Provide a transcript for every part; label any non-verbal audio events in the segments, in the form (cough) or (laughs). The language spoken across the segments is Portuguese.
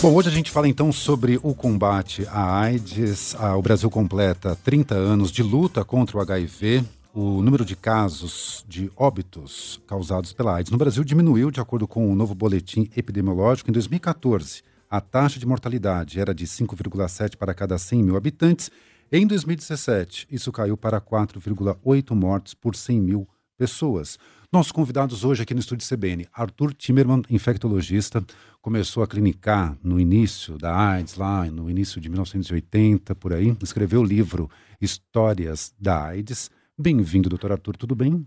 Bom, hoje a gente fala então sobre o combate à AIDS. Ah, o Brasil completa 30 anos de luta contra o HIV. O número de casos de óbitos causados pela AIDS no Brasil diminuiu de acordo com o novo boletim epidemiológico. Em 2014, a taxa de mortalidade era de 5,7 para cada 100 mil habitantes. Em 2017, isso caiu para 4,8 mortes por 100 mil pessoas. Nossos convidados hoje aqui no Estúdio CBN, Arthur Timmerman, infectologista, começou a clinicar no início da AIDS, lá no início de 1980, por aí, escreveu o livro Histórias da AIDS. Bem-vindo, doutor Arthur, tudo bem?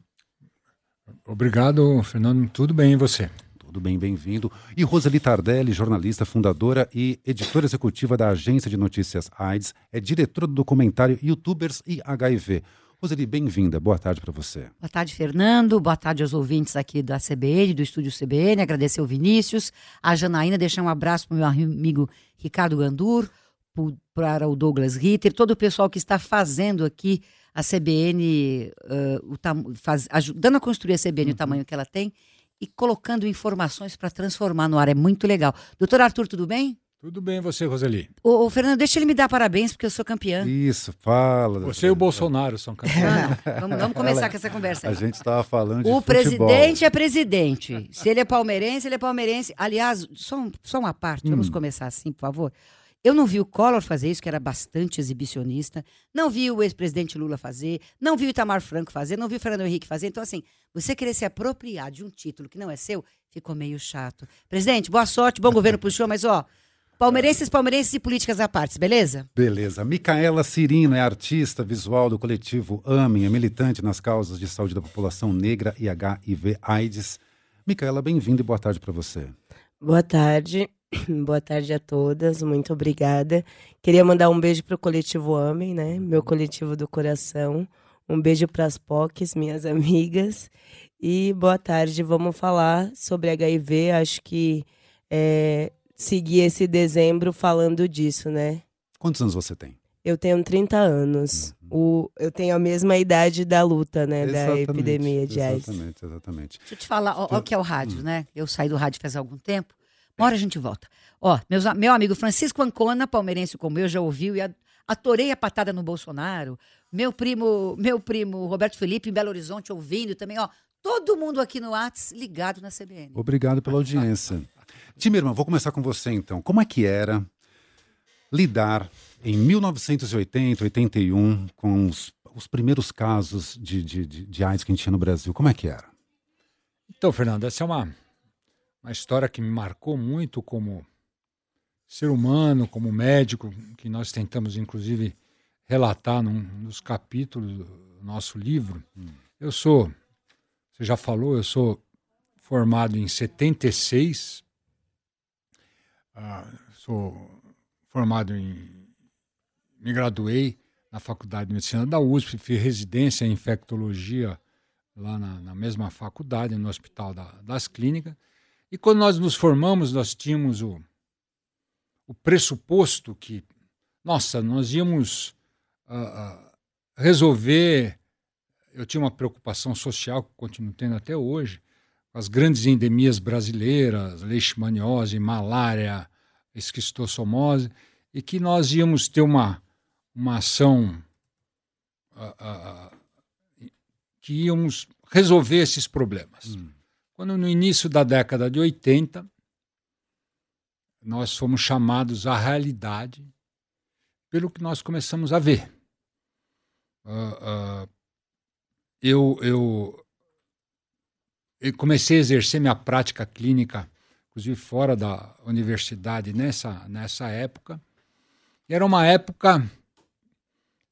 Obrigado, Fernando, tudo bem e você? Tudo bem, bem-vindo. E Roseli Tardelli, jornalista, fundadora e editora executiva da agência de notícias AIDS, é diretora do documentário Youtubers e HIV. Roseli, bem-vinda. Boa tarde para você. Boa tarde, Fernando. Boa tarde aos ouvintes aqui da CBN, do estúdio CBN. Agradecer o Vinícius, a Janaína, deixar um abraço para o meu amigo Ricardo Gandur, para o Douglas Ritter, todo o pessoal que está fazendo aqui a CBN, uh, o faz, ajudando a construir a CBN uhum. o tamanho que ela tem e colocando informações para transformar no ar. É muito legal. Doutor Arthur, tudo bem? Tudo bem, você, Roseli? Ô, ô, Fernando, deixa ele me dar parabéns, porque eu sou campeã. Isso, fala. Você e o Bolsonaro são (laughs) campeões. vamos, vamos, começar Ela, com essa conversa. Aí. A gente estava falando de O futebol. presidente é presidente. Se ele é palmeirense, ele é palmeirense. Aliás, só, só uma parte, hum. vamos começar assim, por favor. Eu não vi o Collor fazer isso, que era bastante exibicionista. Não vi o ex-presidente Lula fazer. Não vi o Itamar Franco fazer. Não vi o Fernando Henrique fazer. Então, assim, você querer se apropriar de um título que não é seu, ficou meio chato. Presidente, boa sorte, bom governo pro senhor, mas ó, Palmeirenses, palmeirenses e políticas à parte, beleza? Beleza. Micaela Cirino é artista visual do coletivo AMEN, é militante nas causas de saúde da população negra e HIV/AIDS. Micaela, bem-vinda e boa tarde para você. Boa tarde. (clears throat) Boa tarde a todas, muito obrigada. Queria mandar um beijo para o coletivo AMEN, né? Meu coletivo do coração. Um beijo para as POCs, minhas amigas. E boa tarde, vamos falar sobre HIV. Acho que é, seguir esse dezembro falando disso, né? Quantos anos você tem? Eu tenho 30 anos. Uhum. O, eu tenho a mesma idade da luta, né? Exatamente, da epidemia de AIDS. Exatamente, exatamente. Deixa eu te falar, ó, o que é o rádio, hum. né? Eu saí do rádio faz algum tempo. Uma hora a gente volta. Ó, meus, meu amigo Francisco Ancona, palmeirense como eu, já ouviu e atorei a patada no Bolsonaro. Meu primo, meu primo Roberto Felipe em Belo Horizonte ouvindo também, ó. Todo mundo aqui no Whats ligado na CBN. Obrigado pela audiência. Timirman, vou começar com você então. Como é que era lidar em 1980, 81 com os, os primeiros casos de, de, de, de AIDS que a gente tinha no Brasil? Como é que era? Então, Fernando, essa é uma, uma história que me marcou muito como ser humano, como médico, que nós tentamos, inclusive, relatar num dos capítulos do nosso livro. Hum. Eu sou, você já falou, eu sou formado em 76 ah, sou formado em. Me graduei na Faculdade de Medicina da USP, fiz residência em infectologia lá na, na mesma faculdade, no Hospital da, das Clínicas. E quando nós nos formamos, nós tínhamos o, o pressuposto que, nossa, nós íamos uh, uh, resolver. Eu tinha uma preocupação social, que continuo tendo até hoje, as grandes endemias brasileiras, leishmaniose, malária, esquistossomose, e que nós íamos ter uma, uma ação uh, uh, que íamos resolver esses problemas. Hum. Quando no início da década de 80, nós fomos chamados à realidade pelo que nós começamos a ver. Uh, eu, eu eu comecei a exercer minha prática clínica, inclusive fora da universidade, nessa, nessa época. E era uma época.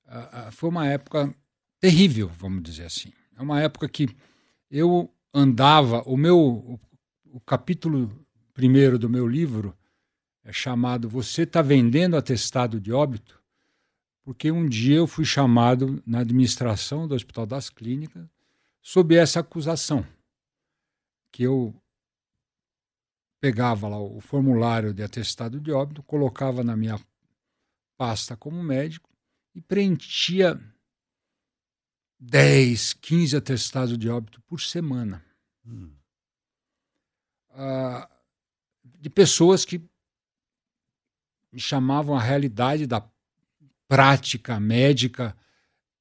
Uh, foi uma época terrível, vamos dizer assim. É uma época que eu andava. O meu. O, o capítulo primeiro do meu livro é chamado Você está vendendo atestado de óbito? Porque um dia eu fui chamado na administração do Hospital das Clínicas sob essa acusação que eu pegava lá o formulário de atestado de óbito, colocava na minha pasta como médico e preenchia 10, 15 atestados de óbito por semana. Hum. Ah, de pessoas que me chamavam à realidade da prática médica,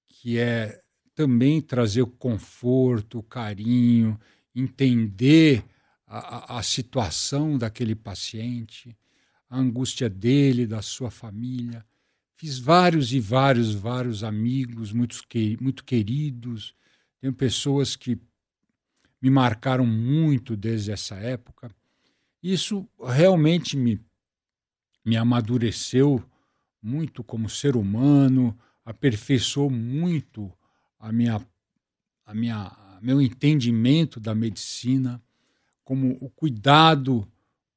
que é também trazer o conforto, o carinho, entender a, a situação daquele paciente, a angústia dele, da sua família. Fiz vários e vários, vários amigos muito, muito queridos. Tenho pessoas que me marcaram muito desde essa época. Isso realmente me, me amadureceu muito como ser humano, aperfeiçoou muito a minha, a minha, meu entendimento da medicina, como o cuidado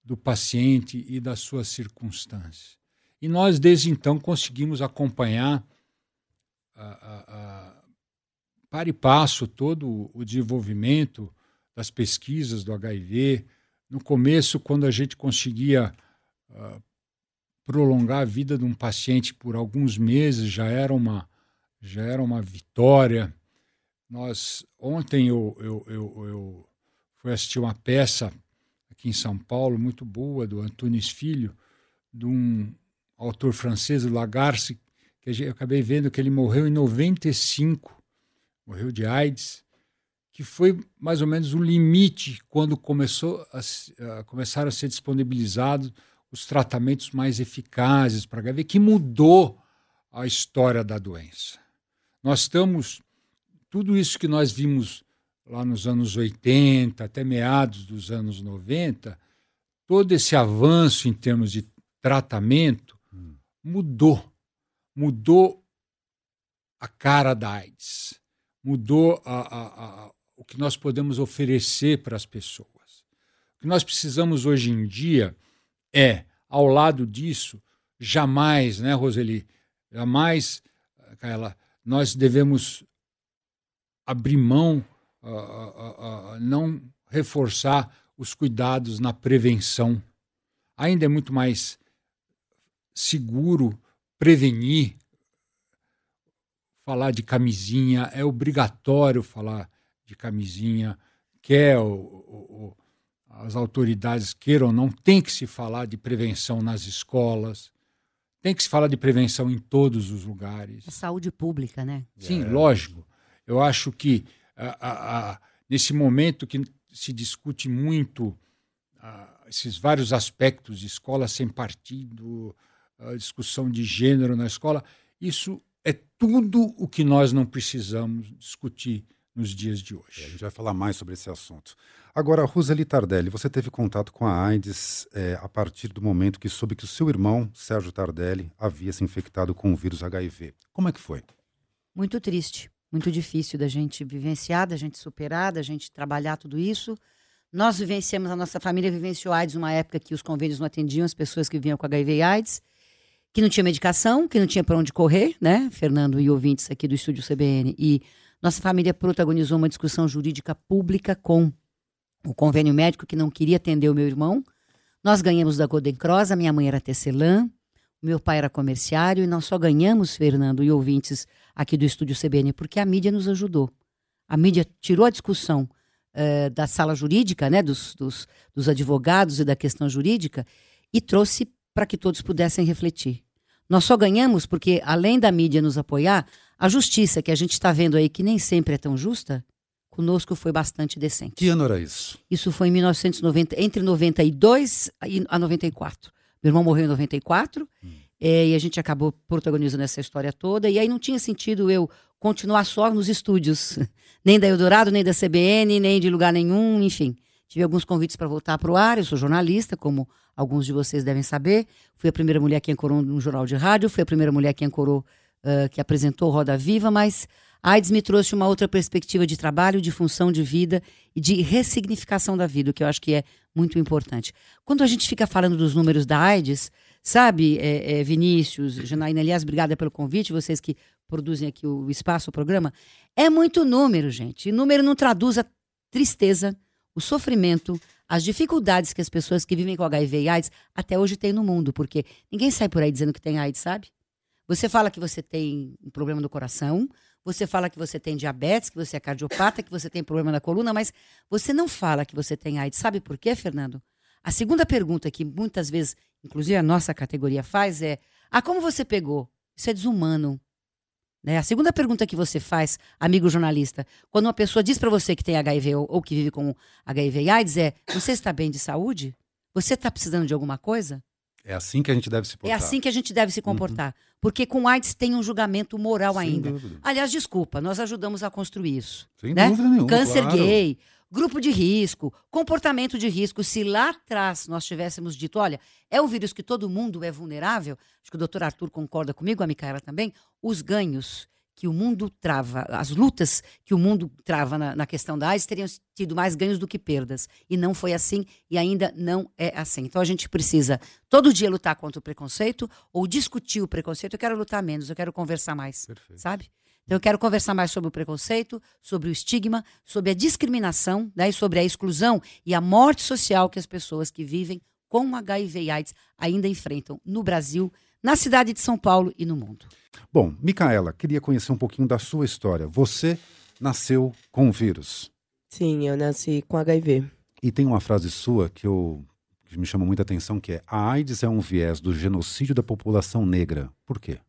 do paciente e das suas circunstâncias. E nós, desde então, conseguimos acompanhar a, a, a, para e passo todo o desenvolvimento das pesquisas do HIV. No começo, quando a gente conseguia uh, prolongar a vida de um paciente por alguns meses, já era uma, já era uma vitória. Nós ontem eu, eu, eu, eu fui assistir uma peça aqui em São Paulo muito boa do Antunes Filho, de um autor francês, o Lagarce, que eu acabei vendo que ele morreu em 95, morreu de AIDS, que foi mais ou menos o limite quando começou a, a começaram a ser disponibilizados os tratamentos mais eficazes para HIV, que mudou a história da doença. Nós estamos, tudo isso que nós vimos lá nos anos 80, até meados dos anos 90, todo esse avanço em termos de tratamento hum. mudou. Mudou a cara da AIDS, mudou a, a, a, o que nós podemos oferecer para as pessoas. O que nós precisamos hoje em dia é, ao lado disso, jamais, né, Roseli, jamais, Kaela, nós devemos abrir mão, uh, uh, não reforçar os cuidados na prevenção. Ainda é muito mais seguro prevenir, falar de camisinha, é obrigatório falar de camisinha, quer o, o, as autoridades queiram ou não, tem que se falar de prevenção nas escolas, tem que se falar de prevenção em todos os lugares. A saúde pública, né? Sim, é. lógico. Eu acho que a, a, a, nesse momento que se discute muito esses vários aspectos de escola sem partido, a discussão de gênero na escola, isso é tudo o que nós não precisamos discutir nos dias de hoje. É, a gente vai falar mais sobre esse assunto. Agora, Roseli Tardelli, você teve contato com a AIDS é, a partir do momento que soube que o seu irmão, Sérgio Tardelli, havia se infectado com o vírus HIV. Como é que foi? Muito triste, muito difícil da gente vivenciar, da gente superar, da gente trabalhar tudo isso. Nós vivenciamos, a nossa família vivenciou AIDS numa época que os convênios não atendiam as pessoas que vinham com HIV e AIDS, que não tinha medicação, que não tinha para onde correr, né? Fernando e ouvintes aqui do estúdio CBN. E nossa família protagonizou uma discussão jurídica pública com o convênio médico que não queria atender o meu irmão. Nós ganhamos da Golden Cross, a minha mãe era tecelã, meu pai era comerciário e nós só ganhamos, Fernando e ouvintes aqui do estúdio CBN, porque a mídia nos ajudou. A mídia tirou a discussão uh, da sala jurídica, né, dos, dos, dos advogados e da questão jurídica, e trouxe para que todos pudessem refletir. Nós só ganhamos porque, além da mídia nos apoiar, a justiça, que a gente está vendo aí que nem sempre é tão justa, conosco foi bastante decente. Que ano era isso? Isso foi em 1990, entre 92 a 94. Meu irmão morreu em 94 hum. é, e a gente acabou protagonizando essa história toda. E aí não tinha sentido eu continuar só nos estúdios, (laughs) nem da Eldorado, nem da CBN, nem de lugar nenhum, enfim. Tive alguns convites para voltar para o ar. Eu sou jornalista, como alguns de vocês devem saber. Fui a primeira mulher que ancorou um jornal de rádio, fui a primeira mulher que ancorou, uh, que apresentou Roda Viva, mas AIDS me trouxe uma outra perspectiva de trabalho, de função de vida e de ressignificação da vida, o que eu acho que é muito importante. Quando a gente fica falando dos números da AIDS, sabe, é, é, Vinícius, Janaína, aliás, obrigada pelo convite, vocês que produzem aqui o espaço, o programa, é muito número, gente. E número não traduz a tristeza, o sofrimento, as dificuldades que as pessoas que vivem com HIV e AIDS até hoje têm no mundo, porque ninguém sai por aí dizendo que tem AIDS, sabe? Você fala que você tem um problema no coração, você fala que você tem diabetes, que você é cardiopata, que você tem problema na coluna, mas você não fala que você tem AIDS. Sabe por quê, Fernando? A segunda pergunta que muitas vezes inclusive a nossa categoria faz, é: ah, como você pegou? Isso é desumano. Né? A segunda pergunta que você faz, amigo jornalista, quando uma pessoa diz para você que tem HIV ou, ou, que vive com HIV e AIDS, é: você está bem de saúde? Você está precisando de alguma coisa? É assim que a gente deve se comportar. É assim que a gente deve se comportar. Uhum. Porque com AIDS tem um julgamento moral Sem ainda. Dúvida. Aliás, desculpa, nós ajudamos a construir isso. Sem né? dúvida nenhuma. Câncer claro. gay, grupo de risco, comportamento de risco. Se lá atrás nós tivéssemos dito, olha, é um vírus que todo mundo é vulnerável, acho que o doutor Arthur concorda comigo, a Micaela também, os ganhos que o mundo trava, as lutas que o mundo trava na, na, questão da AIDS teriam tido mais ganhos do que perdas. E não foi assim e ainda não é assim. Então a gente precisa todo dia lutar contra o preconceito ou discutir o preconceito. Eu quero lutar menos, eu quero conversar mais, Perfeito. sabe? Então eu quero conversar mais sobre o preconceito, sobre o estigma, sobre a discriminação, né, e sobre a exclusão e a morte social que as pessoas que vivem com HIV e AIDS ainda enfrentam no Brasil, na cidade de São Paulo e no mundo. Bom, Micaela, queria conhecer um pouquinho da sua história. Você nasceu com o vírus. Sim, eu nasci com HIV. E tem uma frase sua que, eu, que me chama muita atenção, que é a AIDS é um viés do genocídio da população negra. Por quê?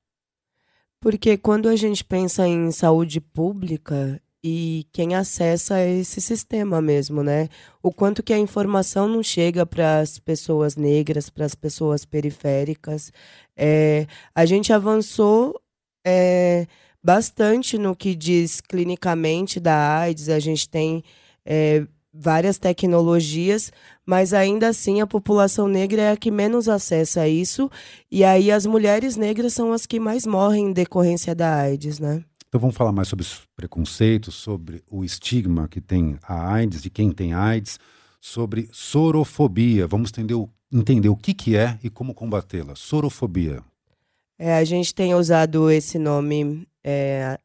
Porque quando a gente pensa em saúde pública, e quem acessa esse sistema mesmo, né? O quanto que a informação não chega para as pessoas negras, para as pessoas periféricas. É, a gente avançou é, bastante no que diz clinicamente da AIDS, a gente tem é, várias tecnologias, mas ainda assim a população negra é a que menos acessa isso, e aí as mulheres negras são as que mais morrem em decorrência da AIDS, né? Então vamos falar mais sobre os preconceitos, sobre o estigma que tem a AIDS, de quem tem AIDS, sobre sorofobia. Vamos entender o, entender o que, que é e como combatê-la. Sorofobia. É, a gente tem usado esse nome é,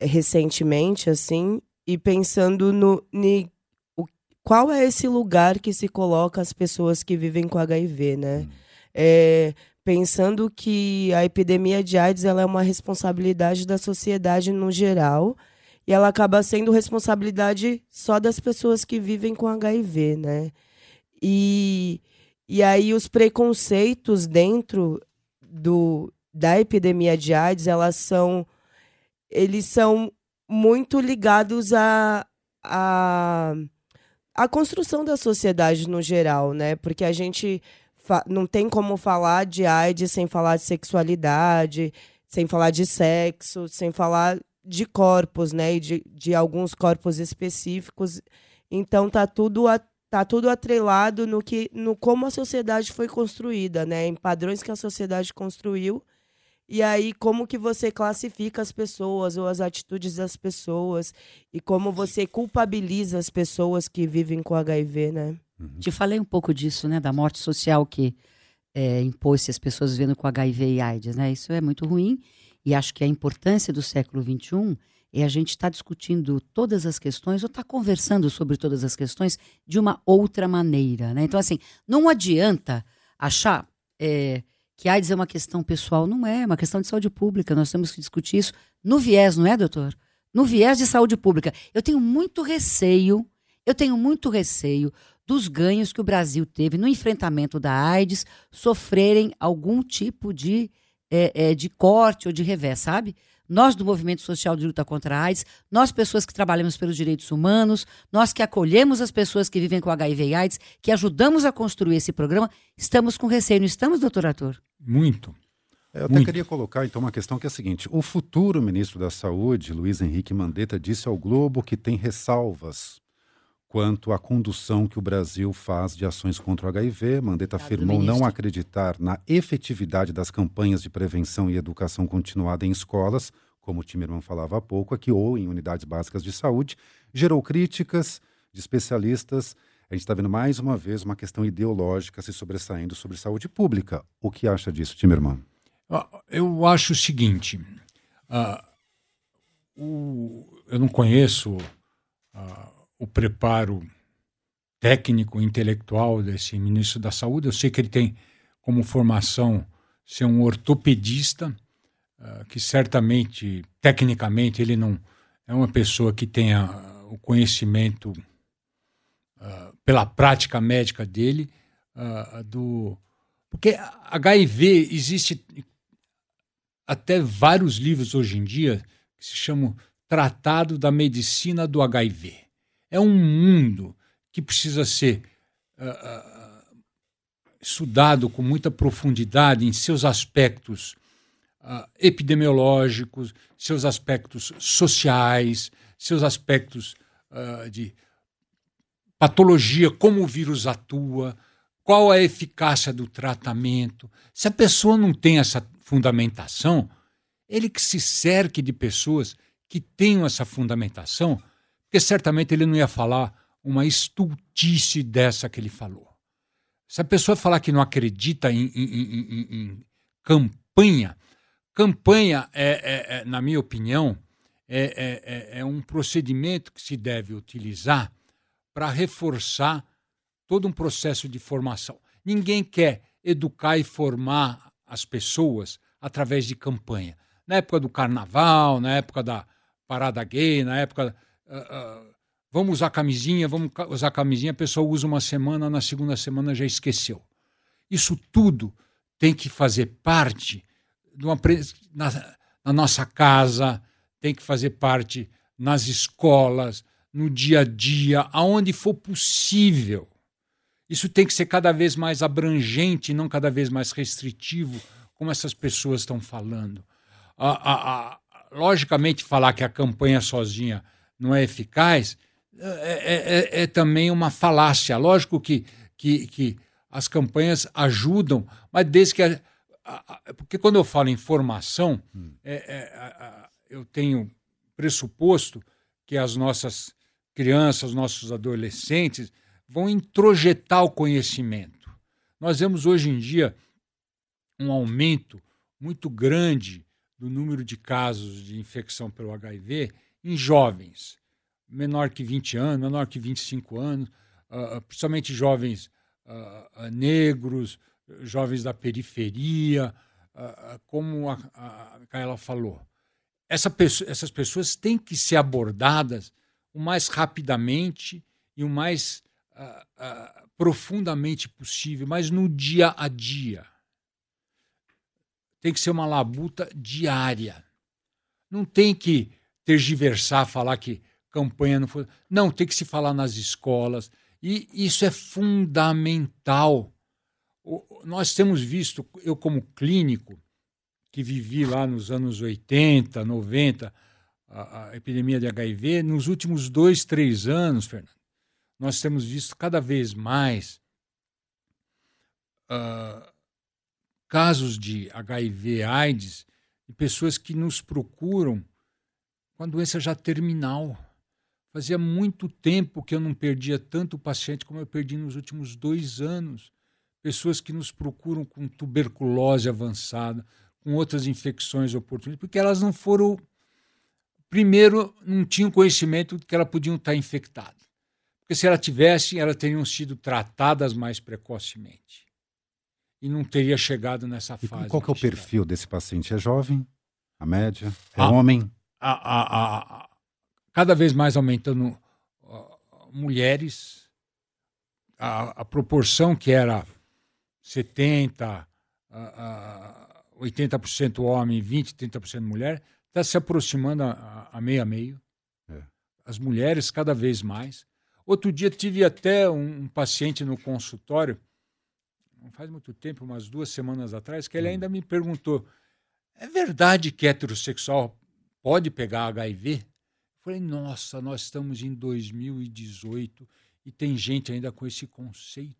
recentemente, assim, e pensando no, ni, o, qual é esse lugar que se coloca as pessoas que vivem com HIV, né? Hum. É, pensando que a epidemia de AIDS ela é uma responsabilidade da sociedade no geral e ela acaba sendo responsabilidade só das pessoas que vivem com HIV, né? E, e aí os preconceitos dentro do, da epidemia de AIDS, elas são eles são muito ligados a, a a construção da sociedade no geral, né? Porque a gente não tem como falar de AIDS sem falar de sexualidade, sem falar de sexo, sem falar de corpos, né? E de, de alguns corpos específicos. Então tá tudo a, tá tudo atrelado no que no como a sociedade foi construída, né? Em padrões que a sociedade construiu. E aí como que você classifica as pessoas ou as atitudes das pessoas e como você culpabiliza as pessoas que vivem com HIV, né? Uhum. Te falei um pouco disso, né? Da morte social que é, impôs-se as pessoas vivendo com HIV e AIDS, né? Isso é muito ruim. E acho que a importância do século XXI é a gente estar tá discutindo todas as questões ou estar tá conversando sobre todas as questões de uma outra maneira, né? Então, assim, não adianta achar é, que AIDS é uma questão pessoal. Não é, é uma questão de saúde pública. Nós temos que discutir isso no viés, não é, doutor? No viés de saúde pública. Eu tenho muito receio, eu tenho muito receio dos ganhos que o Brasil teve no enfrentamento da AIDS sofrerem algum tipo de, é, é, de corte ou de revés, sabe? Nós do Movimento Social de Luta contra a AIDS, nós pessoas que trabalhamos pelos direitos humanos, nós que acolhemos as pessoas que vivem com HIV e AIDS, que ajudamos a construir esse programa, estamos com receio, não estamos, doutor Arthur? Muito. Eu até Muito. queria colocar então uma questão que é a seguinte: o futuro ministro da Saúde, Luiz Henrique Mandetta, disse ao Globo que tem ressalvas quanto à condução que o Brasil faz de ações contra o HIV. Mandetta afirmou não acreditar na efetividade das campanhas de prevenção e educação continuada em escolas, como o Timerman falava há pouco aqui, ou em unidades básicas de saúde. Gerou críticas de especialistas. A gente está vendo mais uma vez uma questão ideológica se sobressaindo sobre saúde pública. O que acha disso, Timerman? Eu acho o seguinte: uh, o, eu não conheço. Uh, o preparo técnico, intelectual desse ministro da Saúde. Eu sei que ele tem como formação ser um ortopedista, uh, que certamente, tecnicamente, ele não é uma pessoa que tenha o conhecimento uh, pela prática médica dele uh, do, Porque HIV existe até vários livros hoje em dia que se chamam Tratado da Medicina do HIV. É um mundo que precisa ser uh, estudado com muita profundidade em seus aspectos uh, epidemiológicos, seus aspectos sociais, seus aspectos uh, de patologia, como o vírus atua, qual a eficácia do tratamento. Se a pessoa não tem essa fundamentação, ele que se cerque de pessoas que tenham essa fundamentação, porque certamente ele não ia falar uma estultice dessa que ele falou. Se a pessoa falar que não acredita em, em, em, em campanha, campanha, é, é, é, na minha opinião, é, é, é, é um procedimento que se deve utilizar para reforçar todo um processo de formação. Ninguém quer educar e formar as pessoas através de campanha. Na época do carnaval, na época da parada gay, na época. Uh, vamos usar camisinha, vamos usar camisinha, a pessoa usa uma semana, na segunda semana já esqueceu. Isso tudo tem que fazer parte uma, na, na nossa casa, tem que fazer parte nas escolas, no dia a dia, aonde for possível. Isso tem que ser cada vez mais abrangente, não cada vez mais restritivo, como essas pessoas estão falando. Logicamente, falar que a campanha sozinha não é eficaz é, é, é, é também uma falácia. Lógico que, que, que, as campanhas ajudam, mas desde que. porque quando eu falo em formação, hum. É, é, eu tenho pressuposto que as nossas crianças, nossos adolescentes, vão introjetar o conhecimento. Nós vemos hoje em dia um aumento muito grande do número de casos de infecção pelo HIV em jovens, menor que 20 anos, menor que 25 anos, uh, principalmente jovens uh, negros, jovens da periferia, uh, como a, a Micaela falou. Essa pessoa, essas pessoas têm que ser abordadas o mais rapidamente e o mais profundamente possível, mas no dia a dia tem que ser uma labuta diária. Não tem que tergiversar, falar que campanha não foi. Não, tem que se falar nas escolas. E isso é fundamental. Nós temos visto, eu como clínico, que vivi lá nos anos 80, 90, a, a epidemia de HIV, nos últimos dois, três anos, Fernando, nós temos visto cada vez mais uh, casos de HIV, AIDS, de pessoas que nos procuram com a doença já terminal. Fazia muito tempo que eu não perdia tanto paciente como eu perdi nos últimos dois anos. Pessoas que nos procuram com tuberculose avançada, com outras infecções oportunas, porque elas não foram. Primeiro, não tinham conhecimento de que elas podiam estar infectadas. Porque se ela tivesse, elas teriam sido tratadas mais precocemente e não teria chegado nessa e fase. Qual é o perfil desse paciente? É jovem? A média? É a, homem? A, a, a, cada vez mais aumentando mulheres. A, proporção que era 70, uh, uh, 80% homem, 20, 30% mulher, está se aproximando a, a meio a meio. É. As mulheres cada vez mais. Outro dia tive até um, um paciente no consultório não faz muito tempo, umas duas semanas atrás, que ele hum. ainda me perguntou: é verdade que heterossexual pode pegar HIV? Eu falei: nossa, nós estamos em 2018 e tem gente ainda com esse conceito.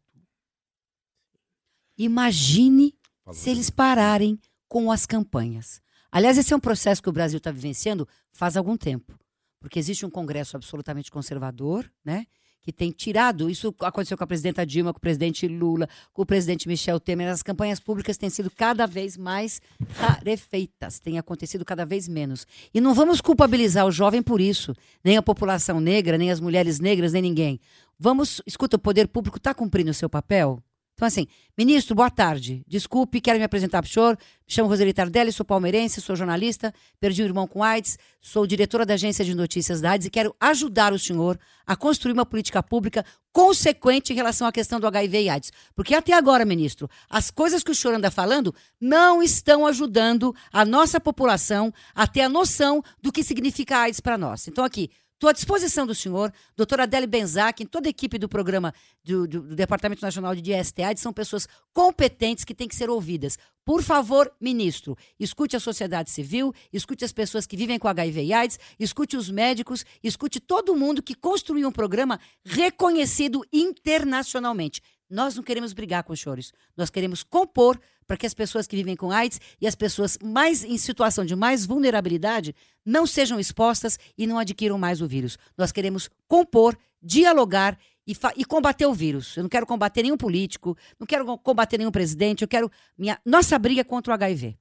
Imagine se eles pararem com as campanhas. Aliás, esse é um processo que o Brasil está vivenciando faz algum tempo, porque existe um Congresso absolutamente conservador, né? Que tem tirado. Isso aconteceu com a presidenta Dilma, com o presidente Lula, com o presidente Michel Temer. As campanhas públicas têm sido cada vez mais rarefeitas, têm acontecido cada vez menos. E não vamos culpabilizar o jovem por isso, nem a população negra, nem as mulheres negras, nem ninguém. Vamos, escuta, o poder público está cumprindo o seu papel? Então, assim, ministro, boa tarde. Desculpe, quero me apresentar para o senhor. Me chamo Roseli Tardelli, sou palmeirense, sou jornalista, perdi o irmão com AIDS, sou diretora da agência de notícias da AIDS e quero ajudar o senhor a construir uma política pública consequente em relação à questão do HIV e AIDS. Porque até agora, ministro, as coisas que o senhor anda falando não estão ajudando a nossa população a ter a noção do que significa AIDS para nós. Então, aqui, Estou à disposição do senhor, doutora Adele Benzac, toda a equipe do programa do, do, do Departamento Nacional de DSTA, são pessoas competentes que têm que ser ouvidas. Por favor, ministro, escute a sociedade civil, escute as pessoas que vivem com HIV e AIDS, escute os médicos, escute todo mundo que construiu um programa reconhecido internacionalmente. Nós não queremos brigar com os choros, nós queremos compor para que as pessoas que vivem com AIDS e as pessoas mais em situação de mais vulnerabilidade não sejam expostas e não adquiram mais o vírus. Nós queremos compor, dialogar e, e, combater o vírus. Eu não quero combater nenhum político, não quero combater nenhum presidente, eu quero minha nossa briga contra o HIV.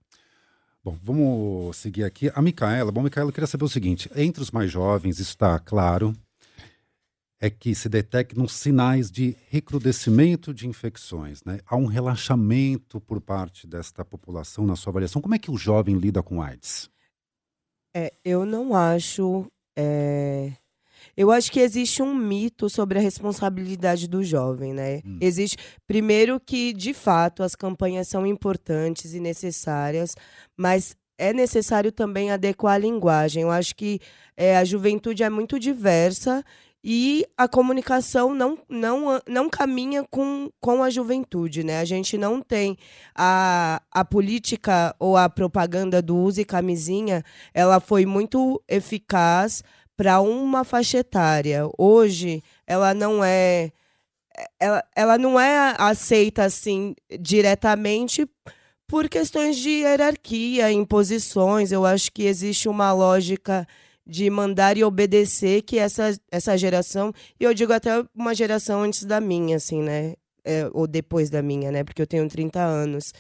Bom, vamos seguir aqui. A Micaela, bom, Micaela, eu queria saber o seguinte: entre os mais jovens, está claro, é que se detectam sinais de recrudescimento de infecções. Né? Há um relaxamento por parte desta população na sua avaliação. Como é que o jovem lida com AIDS? É, eu não acho. É... Eu acho que existe um mito sobre a responsabilidade do jovem, né? Hum. Existe, primeiro que de fato as campanhas são importantes e necessárias, mas é necessário também adequar a linguagem. Eu acho que é, a juventude é muito diversa e a comunicação não, não, não caminha com, com a juventude, né? A gente não tem a, a política ou a propaganda do use camisinha, ela foi muito eficaz para uma faixa etária. Hoje, ela não é ela, ela não é aceita assim diretamente por questões de hierarquia, imposições. Eu acho que existe uma lógica de mandar e obedecer que essa, essa geração, e eu digo até uma geração antes da minha, assim, né? É, ou depois da minha, né? Porque eu tenho 30 anos.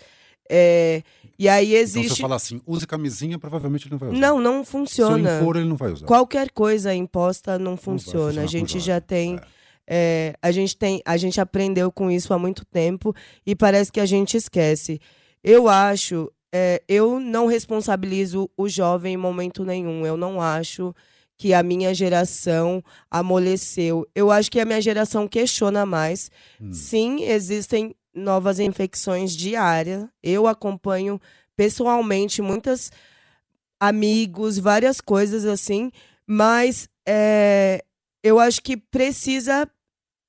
É, e aí existe. Então, se eu falar assim, use camisinha, provavelmente ele não vai usar. Não, não funciona. Se impor, ele não vai usar. Qualquer coisa imposta não funciona. Não a gente já tem. É. É, a gente tem, a gente aprendeu com isso há muito tempo e parece que a gente esquece. Eu acho é, eu não responsabilizo o jovem em momento nenhum. Eu não acho que a minha geração amoleceu. Eu acho que a minha geração questiona mais. Hum. Sim, existem novas infecções diárias. Eu acompanho pessoalmente muitas amigos, várias coisas assim, mas é, eu acho que precisa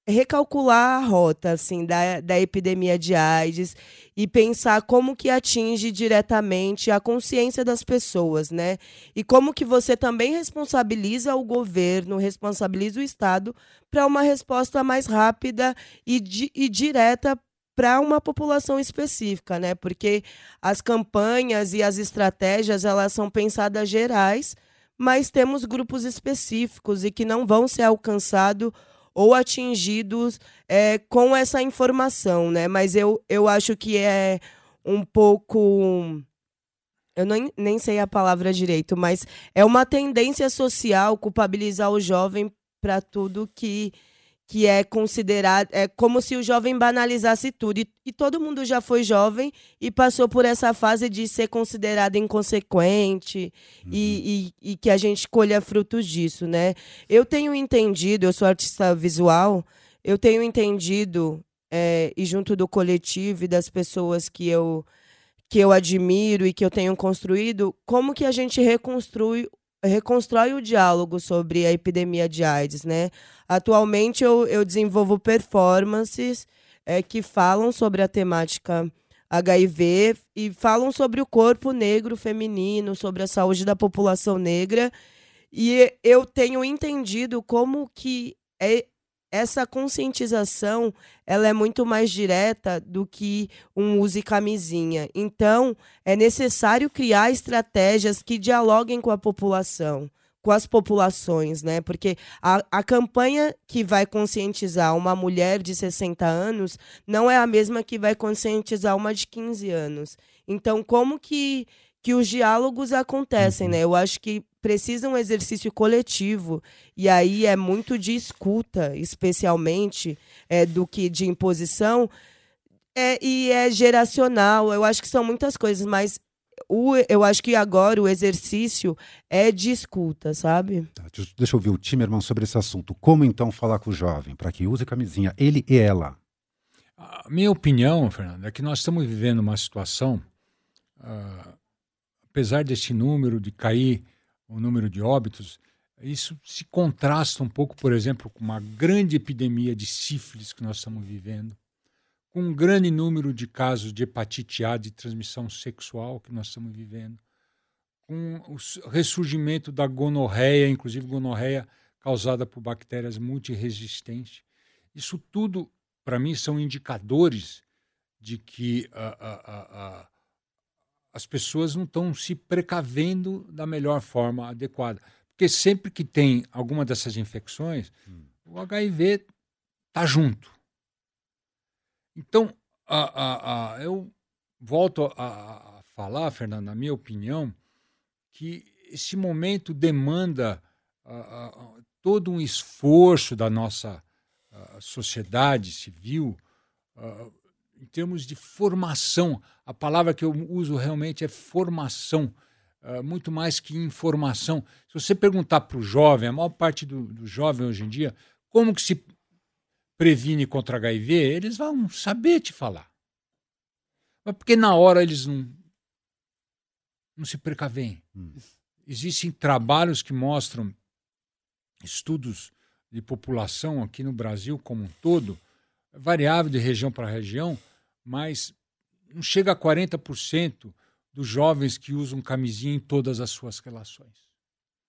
recalcular a rota assim da, da epidemia de AIDS e pensar como que atinge diretamente a consciência das pessoas, né? E como que você também responsabiliza o governo, responsabiliza o Estado para uma resposta mais rápida e, di e direta para uma população específica, né? Porque as campanhas e as estratégias elas são pensadas gerais, mas temos grupos específicos e que não vão ser alcançados ou atingidos é, com essa informação, né? Mas eu, eu acho que é um pouco. Eu nem, nem sei a palavra direito, mas é uma tendência social culpabilizar o jovem para tudo que que é considerado. É como se o jovem banalizasse tudo. E, e, todo mundo já foi jovem e passou por essa fase de ser considerado inconsequente uhum. e, e, e, que a gente colha frutos disso, né? Eu tenho entendido, eu sou artista visual, eu tenho entendido, é, e junto do coletivo e das pessoas que eu que eu admiro e que eu tenho construído, como que a gente reconstrui reconstrói o diálogo sobre a epidemia de AIDS, né? Atualmente eu, eu desenvolvo performances é, que falam sobre a temática HIV e falam sobre o corpo negro feminino, sobre a saúde da população negra. E eu tenho entendido como que é, essa conscientização ela é muito mais direta do que um use camisinha. Então, é necessário criar estratégias que dialoguem com a população, com as populações, né? Porque a, a campanha que vai conscientizar uma mulher de 60 anos não é a mesma que vai conscientizar uma de 15 anos. Então, como que que os diálogos acontecem, uhum. né? Eu acho que precisa um exercício coletivo e aí é muito de escuta, especialmente é, do que de imposição, É, e é geracional, eu acho que são muitas coisas, mas o, eu acho que agora o exercício é de escuta, sabe? Tá, deixa eu ouvir o Timerman sobre esse assunto. Como então falar com o jovem para que use camisinha, ele e ela? A minha opinião, Fernando, é que nós estamos vivendo uma situação, uh, apesar desse número de cair o número de óbitos, isso se contrasta um pouco, por exemplo, com uma grande epidemia de sífilis que nós estamos vivendo, com um grande número de casos de hepatite A de transmissão sexual que nós estamos vivendo, com o ressurgimento da gonorreia, inclusive gonorreia causada por bactérias multiresistentes. Isso tudo, para mim, são indicadores de que as pessoas não estão se precavendo da melhor forma adequada. Porque sempre que tem alguma dessas infecções, hum. o HIV está junto. Então, a, a, a, eu volto a, falar, Fernando, na minha opinião, que esse momento demanda todo um esforço da nossa sociedade civil em termos de formação. A palavra que eu uso realmente é formação, muito mais que informação. Se você perguntar para o jovem, a maior parte do, do jovem hoje em dia, como que se previne contra HIV, eles vão saber te falar. Mas porque na hora eles não, não se precavem. Hum. Existem trabalhos que mostram estudos de população aqui no Brasil como um todo, variável de região para região, mas não chega a 40% dos jovens que usam camisinha em todas as suas relações.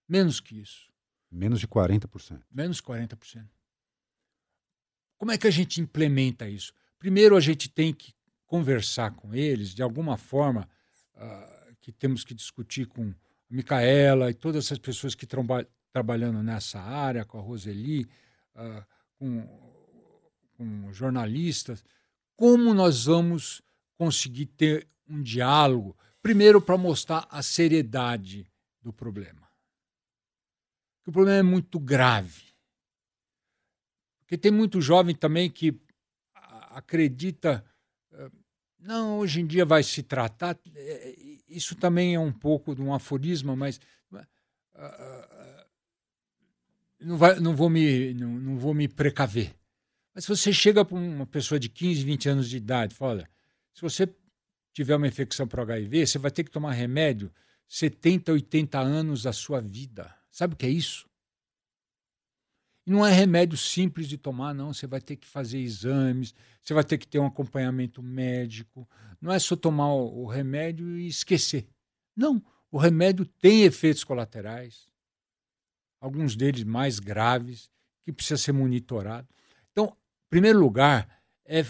Menos que isso. Menos de 40%. Menos 40%. Como é que a gente implementa isso? Primeiro, a gente tem que conversar com eles, de alguma forma, uh, que temos que discutir com a Micaela e todas essas pessoas que estão trabalhando nessa área, com a Roseli, uh, com, com jornalistas, como nós vamos conseguir ter um diálogo, primeiro para mostrar a seriedade do problema. o problema é muito grave. Porque tem muito jovem também que acredita, eh, não, hoje em dia vai se tratar. Eh, isso também é um pouco de um aforismo, mas uh, não, vai, não, vou me, não, não vou me precaver. Mas se você chega para uma pessoa de 15, 20 anos de idade e fala: olha, se você tiver uma infecção por HIV, você vai ter que tomar remédio 70, 80 anos da sua vida. Sabe o que é isso? E não é remédio simples de tomar, não. Você vai ter que fazer exames, você vai ter que ter um acompanhamento médico. Não é só tomar o remédio e esquecer. Não, o remédio tem efeitos colaterais, alguns deles mais graves, que precisa ser monitorado. Primeiro lugar, é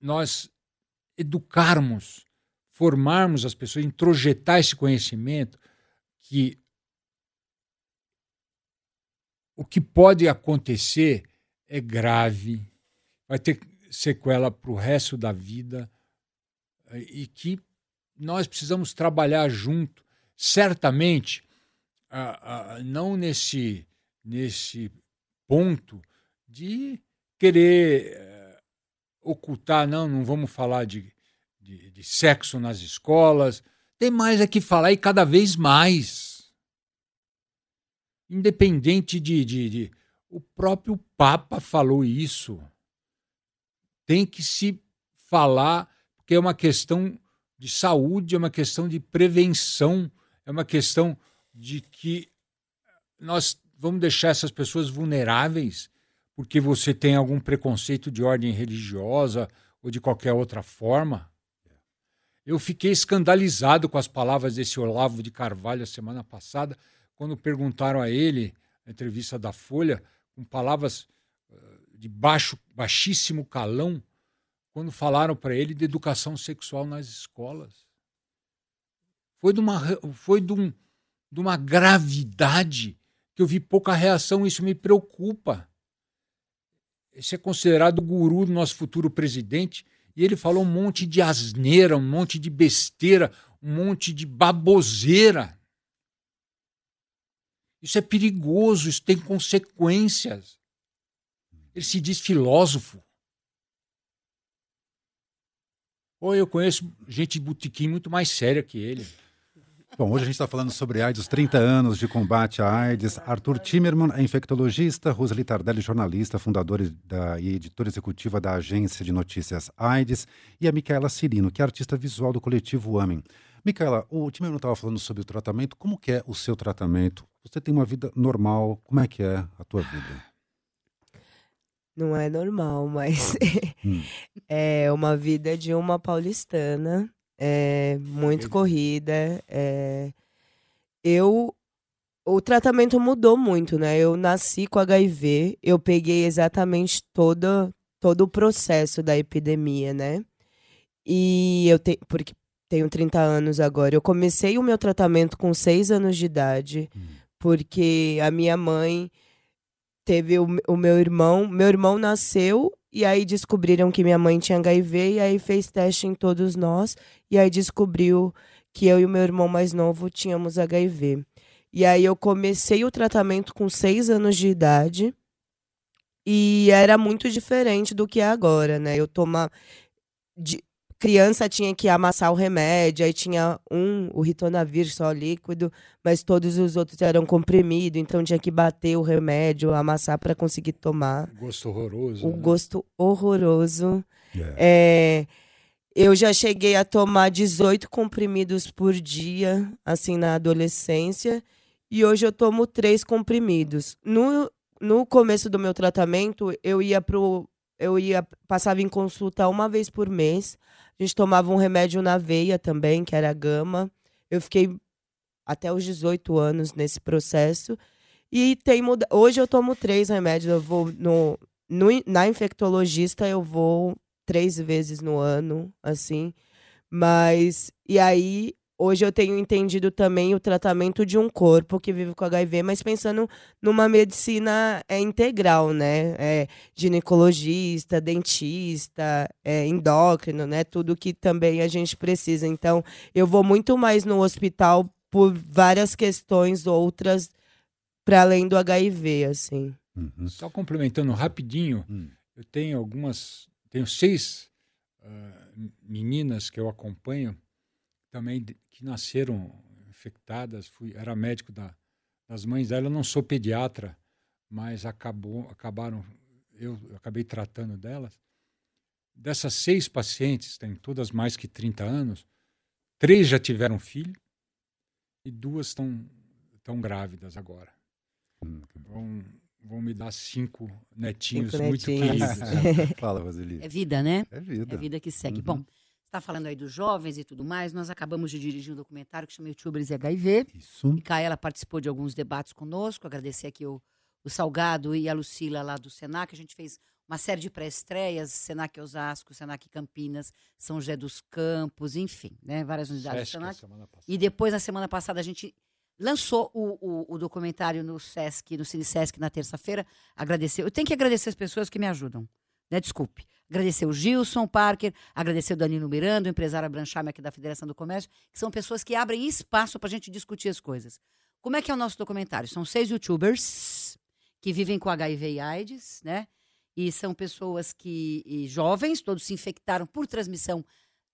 nós educarmos, formarmos as pessoas, introjetar esse conhecimento que o que pode acontecer é grave, vai ter sequela para o resto da vida e que nós precisamos trabalhar junto, certamente, não nesse, nesse ponto de querer eh, ocultar, não, não vamos falar de, de, de sexo nas escolas, tem mais é que falar e cada vez mais. Independente de, de, de, O próprio Papa falou isso. Tem que se falar, porque é uma questão de saúde, é uma questão de prevenção, é uma questão de que nós vamos deixar essas pessoas vulneráveis porque você tem algum preconceito de ordem religiosa ou de qualquer outra forma. Eu fiquei escandalizado com as palavras desse Olavo de Carvalho a semana passada, quando perguntaram a ele, na entrevista da Folha, com palavras eh, de baixo, baixíssimo calão, quando falaram para ele de educação sexual nas escolas. Foi de uma, foi de, um, de uma gravidade que eu vi pouca reação, isso me preocupa. Esse é considerado o guru do nosso futuro presidente, e ele falou um monte de asneira, um monte de besteira, um monte de baboseira. Isso é perigoso, isso tem consequências. Ele se diz filósofo. Ou eu conheço gente de botequim muito mais séria que ele. Bom, hoje a gente está falando sobre AIDS, os 30 anos de combate à AIDS. Arthur Timmerman é infectologista, Roseli Tardelli, jornalista, fundadora da, e editora executiva da agência de notícias AIDS, e a Micaela Cirino, que é artista visual do coletivo Amém. Micaela, o Timmerman estava falando sobre o tratamento. Como é o seu tratamento? Você tem uma vida normal, como é que é a tua vida? Não é normal, mas hum. (laughs) é uma vida de uma paulistana é muito corrida. É... Eu. O tratamento mudou muito, né? Eu nasci com HIV, eu peguei exatamente todo, todo o processo da epidemia, né? E eu tenho. Porque tenho 30 anos agora. Eu comecei o meu tratamento com 6 anos de idade, hum. porque a minha mãe teve o, o meu irmão. Meu irmão nasceu e aí descobriram que minha mãe tinha HIV e aí fez teste em todos nós e aí descobriu que eu e o meu irmão mais novo tínhamos HIV. E aí eu comecei o tratamento com seis anos de idade e era muito diferente do que é agora, né? Eu tomava criança tinha que amassar o remédio, aí tinha um, o ritonavir só líquido, mas todos os outros eram comprimido, então tinha que bater o remédio, amassar para conseguir tomar. Gosto horroroso. O né? gosto horroroso. Yeah. É, eu já cheguei a tomar 18 comprimidos por dia, assim, na adolescência, e hoje eu tomo três comprimidos. No, no começo do meu tratamento, eu ia pro eu ia passava em consulta uma vez por mês. A gente tomava um remédio na veia também, que era gama. Eu fiquei até os 18 anos nesse processo. E tem muda... hoje eu tomo três remédios. Eu vou no, no, na infectologista, eu vou três vezes no ano, assim. Mas. E aí hoje eu tenho entendido também o tratamento de um corpo que vive com HIV, mas pensando numa medicina é, integral, né? É, ginecologista, dentista, é, endócrino, né? Tudo que também a gente precisa. Então, eu vou muito mais no hospital por várias questões outras para além do HIV, assim. Uhum. Só complementando rapidinho, uhum. eu tenho algumas, tenho seis uh, meninas que eu acompanho também que nasceram infectadas, fui, era médico da, das mães dela, eu não sou pediatra, mas acabou, acabaram, eu, eu acabei tratando delas. Dessas seis pacientes, tem todas mais que 30 anos, três já tiveram filho e duas estão tão grávidas agora. Hum, vão, vão me dar cinco netinhos cinco muito netinhos. queridos. (laughs) (laughs) Fala, Roseli. É vida, né? É vida. É vida que segue. Uhum. Bom, está falando aí dos jovens e tudo mais. Nós acabamos de dirigir um documentário que chama Youtubers e HIV. Isso. E Caela participou de alguns debates conosco. Agradecer aqui o, o Salgado e a Lucila lá do Senac. A gente fez uma série de pré-estreias, Senac Osasco, Senac Campinas, São José dos Campos, enfim, né? Várias unidades Sesc, do Senac. E depois, na semana passada, a gente lançou o, o, o documentário no Sesc, no Cine Sesc, na terça-feira. Agradecer. Eu tenho que agradecer as pessoas que me ajudam. Né? Desculpe. Agradecer o Gilson Parker, agradecer o Danilo Miranda, o empresário Abranchame aqui da Federação do Comércio, que são pessoas que abrem espaço para a gente discutir as coisas. Como é que é o nosso documentário? São seis youtubers que vivem com HIV e AIDS, né? E são pessoas que, jovens, todos se infectaram por transmissão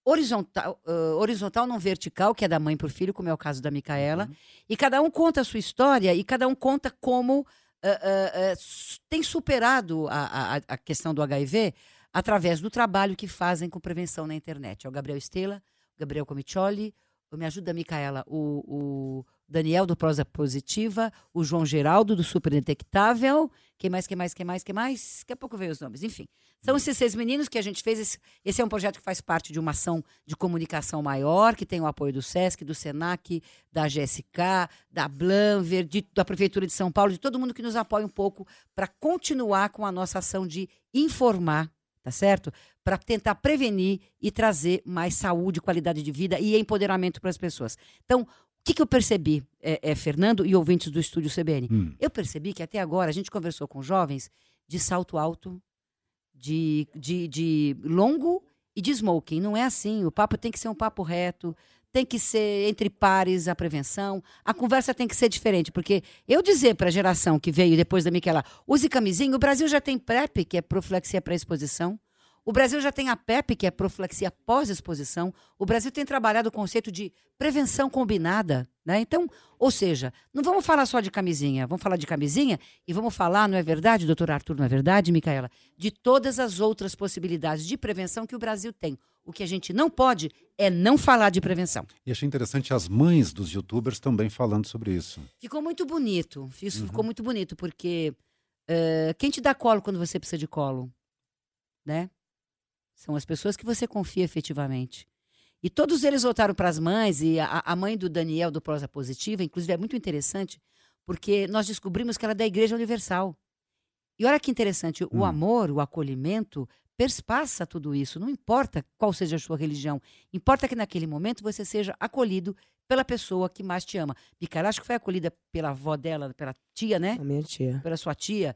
horizontal, uh, horizontal, não vertical, que é da mãe para o filho, como é o caso da Micaela. Uhum. E cada um conta a sua história e cada um conta como uh, uh, tem superado a, a, a, questão do HIV através do trabalho que fazem com prevenção na internet. É o Gabriel Estela, o Gabriel Comicioli, me ajuda, Micaela, o, o Daniel do Prosa Positiva, o João Geraldo do Super Detectável, quem mais, quem mais, quem mais, quem mais? Daqui a pouco veio os nomes, enfim. São esses seis meninos que a gente fez. Esse, esse, é um projeto que faz parte de uma ação de comunicação maior, que tem o apoio do SESC, do SENAC, da GSK, da Blanver, de, da Prefeitura de São Paulo, de todo mundo que nos apoia um pouco para continuar com a nossa ação de informar tá certo? Para tentar prevenir e trazer mais saúde, qualidade de vida e empoderamento para as pessoas. Então, o que, que eu percebi, é, é, Fernando e ouvintes do estúdio CBN? Hum. Eu percebi que até agora a gente conversou com jovens de salto alto, de, de, de longo e de smoking. Não é assim. O papo tem que ser um papo reto, tem que ser entre pares a prevenção. A conversa tem que ser diferente, porque eu dizer para a geração que veio depois da Miquela, use camisinha, o Brasil já tem PrEP, que é profilaxia pré-exposição. O Brasil já tem a PEP, que é profilaxia pós-exposição. O Brasil tem trabalhado o conceito de prevenção combinada. Né? Então, ou seja, não vamos falar só de camisinha, vamos falar de camisinha e vamos falar, não é verdade, doutor Arthur, não é verdade, Micaela, de todas as outras possibilidades de prevenção que o Brasil tem. O que a gente não pode é não falar de prevenção. E achei interessante as mães dos youtubers também falando sobre isso. Ficou muito bonito. Isso uhum. ficou muito bonito, porque uh, quem te dá colo quando você precisa de colo? Né? São as pessoas que você confia efetivamente. E todos eles voltaram para as mães, e a, a, mãe do Daniel, do Prosa Positiva, inclusive é muito interessante, porque nós descobrimos que ela é da Igreja Universal. E olha que interessante, hum. o amor, o acolhimento, perspassa tudo isso. Não importa qual seja a sua religião, importa que naquele momento você seja acolhido pela pessoa que mais te ama. Micaela, acho que foi acolhida pela avó dela, pela tia, né? A minha tia. Pela sua tia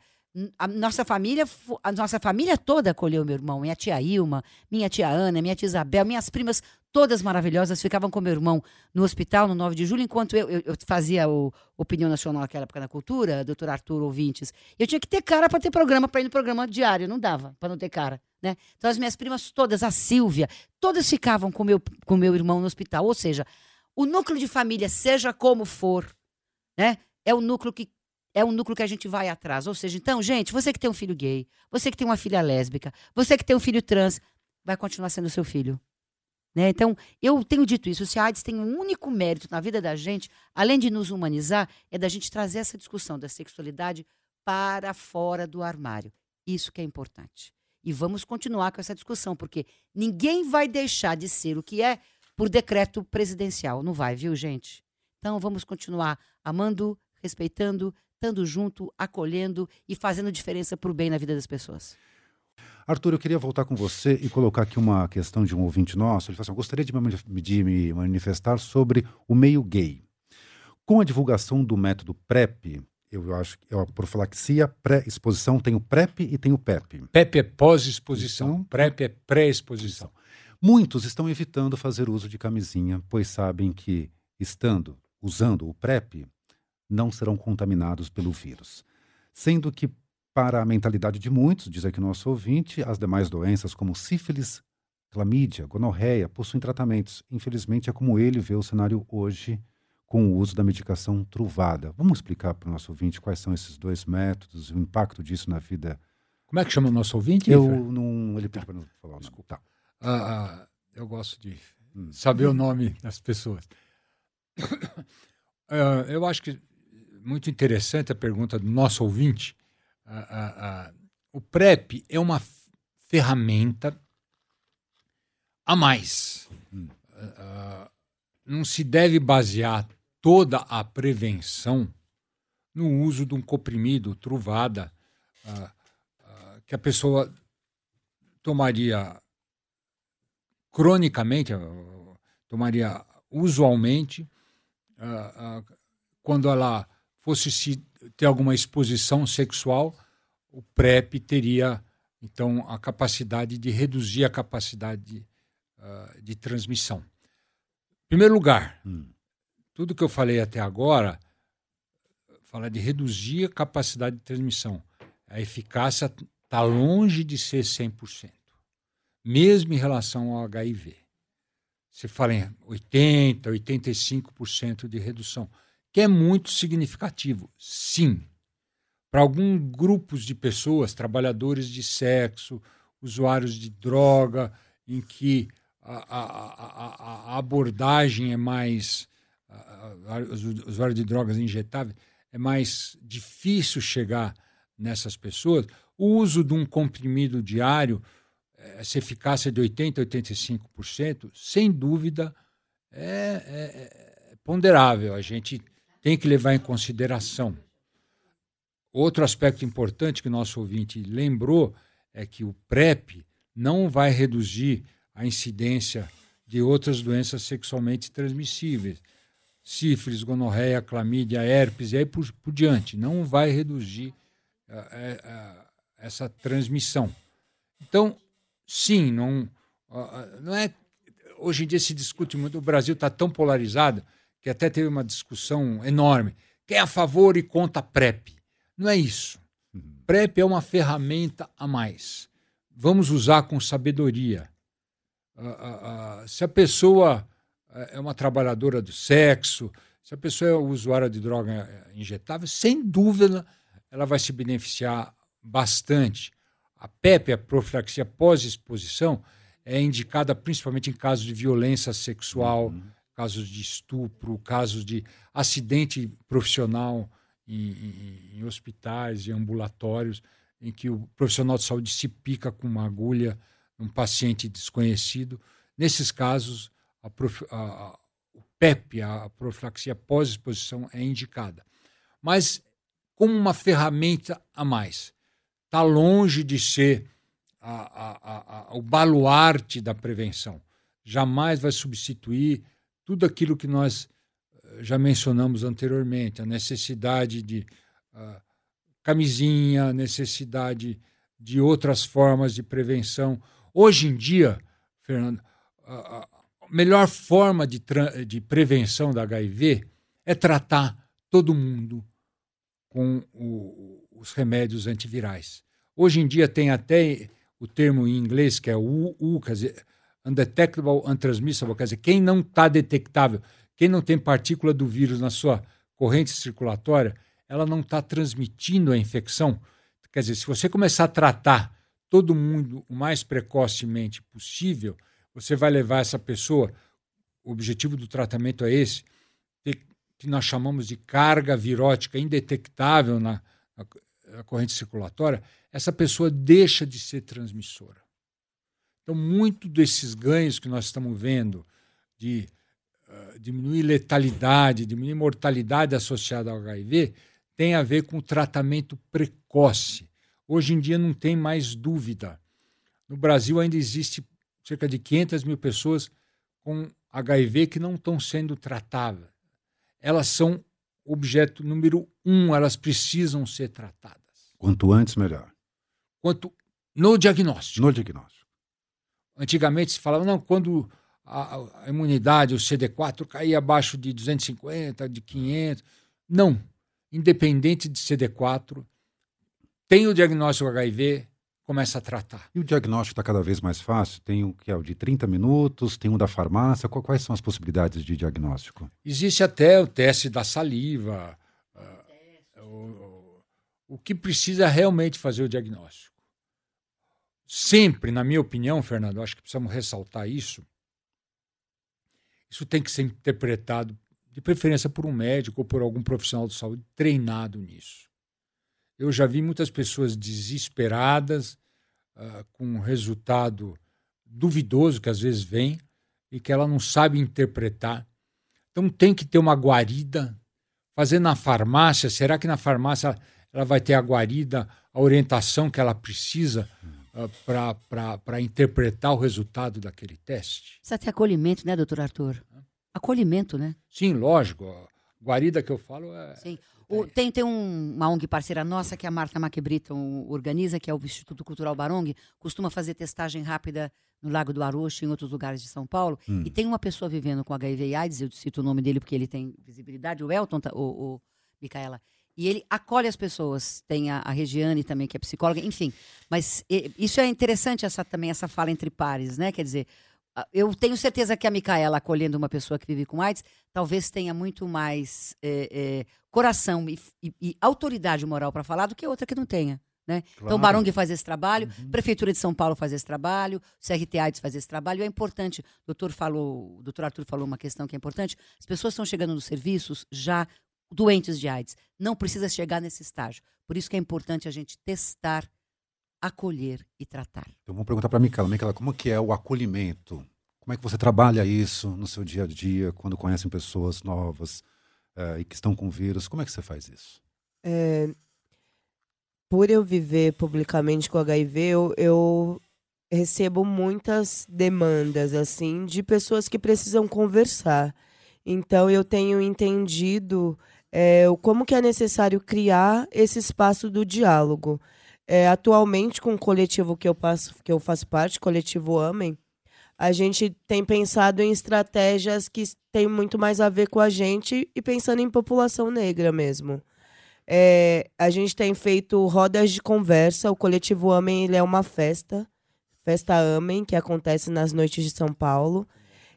a nossa família, a nossa família toda acolheu meu irmão. Minha tia Ilma, minha tia Ana, minha tia Isabel, minhas primas, todas maravilhosas, ficavam com meu irmão no hospital no 9 de julho, enquanto eu, eu, eu fazia o Opinião Nacional naquela época na cultura, doutor Arthur Ouvintes. Eu tinha que ter cara para ter programa, para ir no programa diário, não dava, para não ter cara. Né? Então as minhas primas todas, a Silvia, todas ficavam com meu, com meu irmão no hospital. Ou seja, o núcleo de família, seja como for, né, é o núcleo que é um núcleo que a gente vai atrás. Ou seja, então, gente, você que tem um filho gay, você que tem uma filha lésbica, você que tem um filho trans, vai continuar sendo seu filho. Né? Então, eu tenho dito isso. Se a AIDS tem um único mérito na vida da gente, além de nos humanizar, é da gente trazer essa discussão da sexualidade para fora do armário. Isso que é importante. E vamos continuar com essa discussão, porque ninguém vai deixar de ser o que é por decreto presidencial. Não vai, viu, gente? Então, vamos continuar amando, respeitando, estando junto, acolhendo e fazendo diferença para o bem na vida das pessoas. Arthur, eu queria voltar com você e colocar aqui uma questão de um ouvinte nosso. Ele falou assim: eu gostaria de me, de me manifestar sobre o meio gay. Com a divulgação do método PrEP, eu acho que é a profilaxia pré-exposição, tem o PrEP e tem o PEP. PEP é pós-exposição, então, PrEP é pré-exposição. Muitos estão evitando fazer uso de camisinha, pois sabem que, estando usando o PrEP, não serão contaminados pelo vírus. Sendo que, para a mentalidade de muitos, diz aqui nosso ouvinte, as demais doenças como sífilis, clamídia, gonorreia possuem tratamentos. Infelizmente, é como ele vê o cenário hoje com o uso da medicação truvada. Vamos explicar para o nosso ouvinte quais são esses dois métodos e o impacto disso na vida? Como é que chama o nosso ouvinte? Eu não. Ele pediu para não falar Desculpa. Tá. Ah, eu gosto de hum. saber o nome das pessoas. Uh, (coughs) eu acho que muito interessante a pergunta do nosso ouvinte. o PrEP é uma ferramenta a mais. Hum. não se deve basear toda a prevenção no uso de um comprimido, truvada, que a pessoa tomaria cronicamente, tomaria usualmente, quando ela fosse se ter alguma exposição sexual, o PrEP teria então a capacidade de reduzir a capacidade de, uh, de transmissão. Em primeiro lugar, hum. tudo que eu falei até agora fala de reduzir a capacidade de transmissão. A eficácia está longe de ser 100%, mesmo em relação ao HIV. Você fala em 80%, 85% de redução que é muito significativo. Sim. Para alguns grupos de pessoas, trabalhadores de sexo, usuários de droga, em que a, a, a, a abordagem é mais. usuário de drogas injetáveis, é mais difícil chegar nessas pessoas. O uso de um comprimido diário, essa eficácia de 80%, 85%, sem dúvida, é, é, é ponderável. A gente tem que levar em consideração. Outro aspecto importante que nosso ouvinte lembrou é que o PrEP não vai reduzir a incidência de outras doenças sexualmente transmissíveis, sífilis, gonorreia, clamídia, herpes e aí por, por diante. Não vai reduzir uh, uh, essa transmissão. Então, sim, não, uh, não é. Hoje em dia se discute muito, o Brasil está tão polarizado que até teve uma discussão enorme. Quem é a favor e contra PrEP? Não é isso. Uhum. PrEP é uma ferramenta a mais. vamos usar com sabedoria. Uh, uh, se a pessoa é uma trabalhadora do sexo, se a pessoa é usuária de droga injetável, sem dúvida ela vai se beneficiar bastante. A PEP, a profilaxia pós-exposição, é indicada principalmente em casos de violência sexual, uhum. Casos de estupro, casos de acidente profissional em, em, em hospitais e ambulatórios, em que o profissional de saúde se pica com uma agulha num paciente desconhecido. Nesses casos, a, prof, a, a o PEP, a profilaxia pós-exposição, é indicada. Mas como uma ferramenta a mais. Está longe de ser a, a, o baluarte da prevenção. Jamais vai substituir tudo aquilo que nós eh, já mencionamos anteriormente, a necessidade de uh, camisinha, a necessidade de outras formas de prevenção. Hoje em dia, Fernando, a, melhor forma de, de prevenção da HIV é tratar todo mundo com o, os remédios antivirais. Hoje em dia tem até o termo em inglês que é U, U quer dizer, undetectable, untransmissible, quer dizer, quem não está detectável, quem não tem partícula do vírus na sua corrente circulatória, ela não está transmitindo a infecção. Quer dizer, se você começar a tratar todo mundo o mais precocemente possível, você vai levar essa pessoa. O objetivo do tratamento é esse, que nós chamamos de carga virótica indetectável na, na, na corrente circulatória, essa pessoa deixa de ser transmissora. Então, muito desses ganhos que nós estamos vendo de uh, diminuir letalidade, diminuir mortalidade associada ao HIV, tem a ver com o tratamento precoce. Hoje em dia não tem mais dúvida. No Brasil ainda existe cerca de 500 mil pessoas com HIV que não estão sendo tratadas elas são objeto número um, elas precisam ser tratadas. Quanto antes, melhor. Quanto no diagnóstico. No diagnóstico. Antigamente se falava, não, quando a, a imunidade, o CD4, caía abaixo de 250, de 500. Não. Independente de CD4, tem o diagnóstico HIV, começa a tratar. E o diagnóstico está cada vez mais fácil? Tem o que é o de 30 minutos, tem um da farmácia. Quais são as possibilidades de diagnóstico? Existe até o teste da saliva. Uh, o, o que precisa realmente fazer o diagnóstico? Sempre, na minha opinião, Fernando, acho que precisamos ressaltar isso. Isso tem que ser interpretado, de preferência por um médico ou por algum profissional de saúde treinado nisso. Eu já vi muitas pessoas desesperadas, uh, com um resultado duvidoso que às vezes vem e que ela não sabe interpretar. Então tem que ter uma guarida. Fazer na farmácia, será que na farmácia ela vai ter a guarida, a orientação que ela precisa uh, para interpretar o resultado daquele teste? Precisa ter acolhimento, né, doutor Arthur? Acolhimento, né? Sim, lógico. A guarida que eu falo é. Sim. O, tem tem um, uma ONG parceira nossa, que é a Marta Maquebrito organiza, que é o Instituto Cultural Barong, costuma fazer testagem rápida no Lago do Arocho e em outros lugares de São Paulo. Hum. E tem uma pessoa vivendo com HIV e AIDS, eu cito o nome dele porque ele tem visibilidade, o Elton, tá, o, o Micaela. E ele acolhe as pessoas. Tem a, a Regiane também, que é psicóloga, enfim. Mas e, isso é interessante, essa, também, essa fala entre pares, né? Quer dizer, eu tenho certeza que a Micaela, acolhendo uma pessoa que vive com AIDS, talvez tenha muito mais é, é, coração e, e, e, autoridade moral para falar do que outra que não tenha. Né? Claro. Então, o Barong faz esse trabalho, uhum. Prefeitura de São Paulo faz esse trabalho, o CRT AIDS faz esse trabalho. É importante, o doutor, falou, o doutor Arthur falou uma questão que é importante: as pessoas estão chegando nos serviços já doentes de AIDS. Não precisa chegar nesse estágio. Por isso que é importante a gente testar acolher e tratar. Então vamos perguntar para a Micaela. Micaela, como que é o acolhimento? Como é que você trabalha isso no seu dia a dia, quando conhecem pessoas novas uh, e que estão com vírus? Como é que você faz isso? É, por eu viver publicamente com HIV, eu, eu recebo muitas demandas assim de pessoas que precisam conversar. Então eu tenho entendido é, como que é necessário criar esse espaço do diálogo. É, atualmente, com o coletivo que eu, passo, que eu faço parte, coletivo Amém, a gente tem pensado em estratégias que têm muito mais a ver com a gente e pensando em população negra mesmo. É, a gente tem feito rodas de conversa, o coletivo Amém ele é uma festa Festa Amém, que acontece nas noites de São Paulo.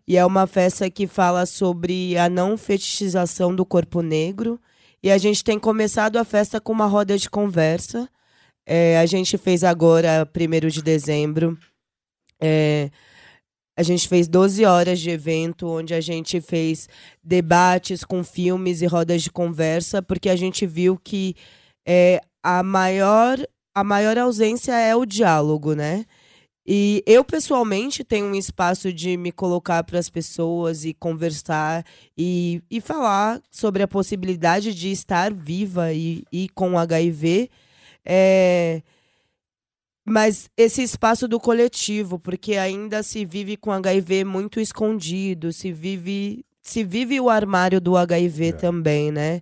E é uma festa que fala sobre a não fetichização do corpo negro. E a gente tem começado a festa com uma roda de conversa. É, a gente fez agora, primeiro de dezembro, é, a gente fez 12 horas de evento, onde a gente fez debates com filmes e rodas de conversa, porque a gente viu que é, a, maior, a maior ausência é o diálogo, né? E eu, pessoalmente, tenho um espaço de me colocar para as pessoas e conversar e, e falar sobre a possibilidade de estar viva e, e com HIV. É, mas esse espaço do coletivo, porque ainda se vive com HIV muito escondido, se vive, se vive o armário do HIV é. também, né?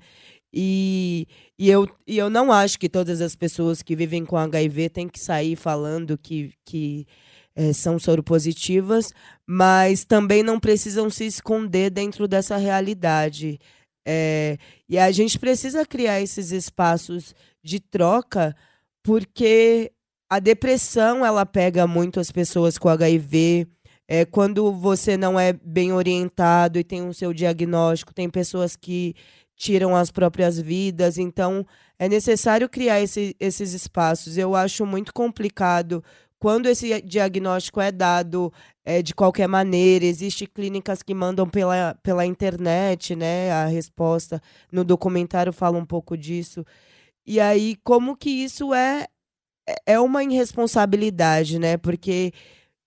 E, e, eu, e eu não acho que todas as pessoas que vivem com HIV têm que sair falando que, que é, são soropositivas, mas também não precisam se esconder dentro dessa realidade. É, e a gente precisa criar esses espaços de troca, porque a depressão ela pega muito as pessoas com HIV. É, quando você não é bem orientado e tem o seu diagnóstico, tem pessoas que tiram as próprias vidas. Então, é necessário criar esse, esses espaços. Eu acho muito complicado quando esse diagnóstico é dado é, de qualquer maneira. Existem clínicas que mandam pela, pela internet né, a resposta. No documentário fala um pouco disso. E aí, como que isso é é uma irresponsabilidade, né? Porque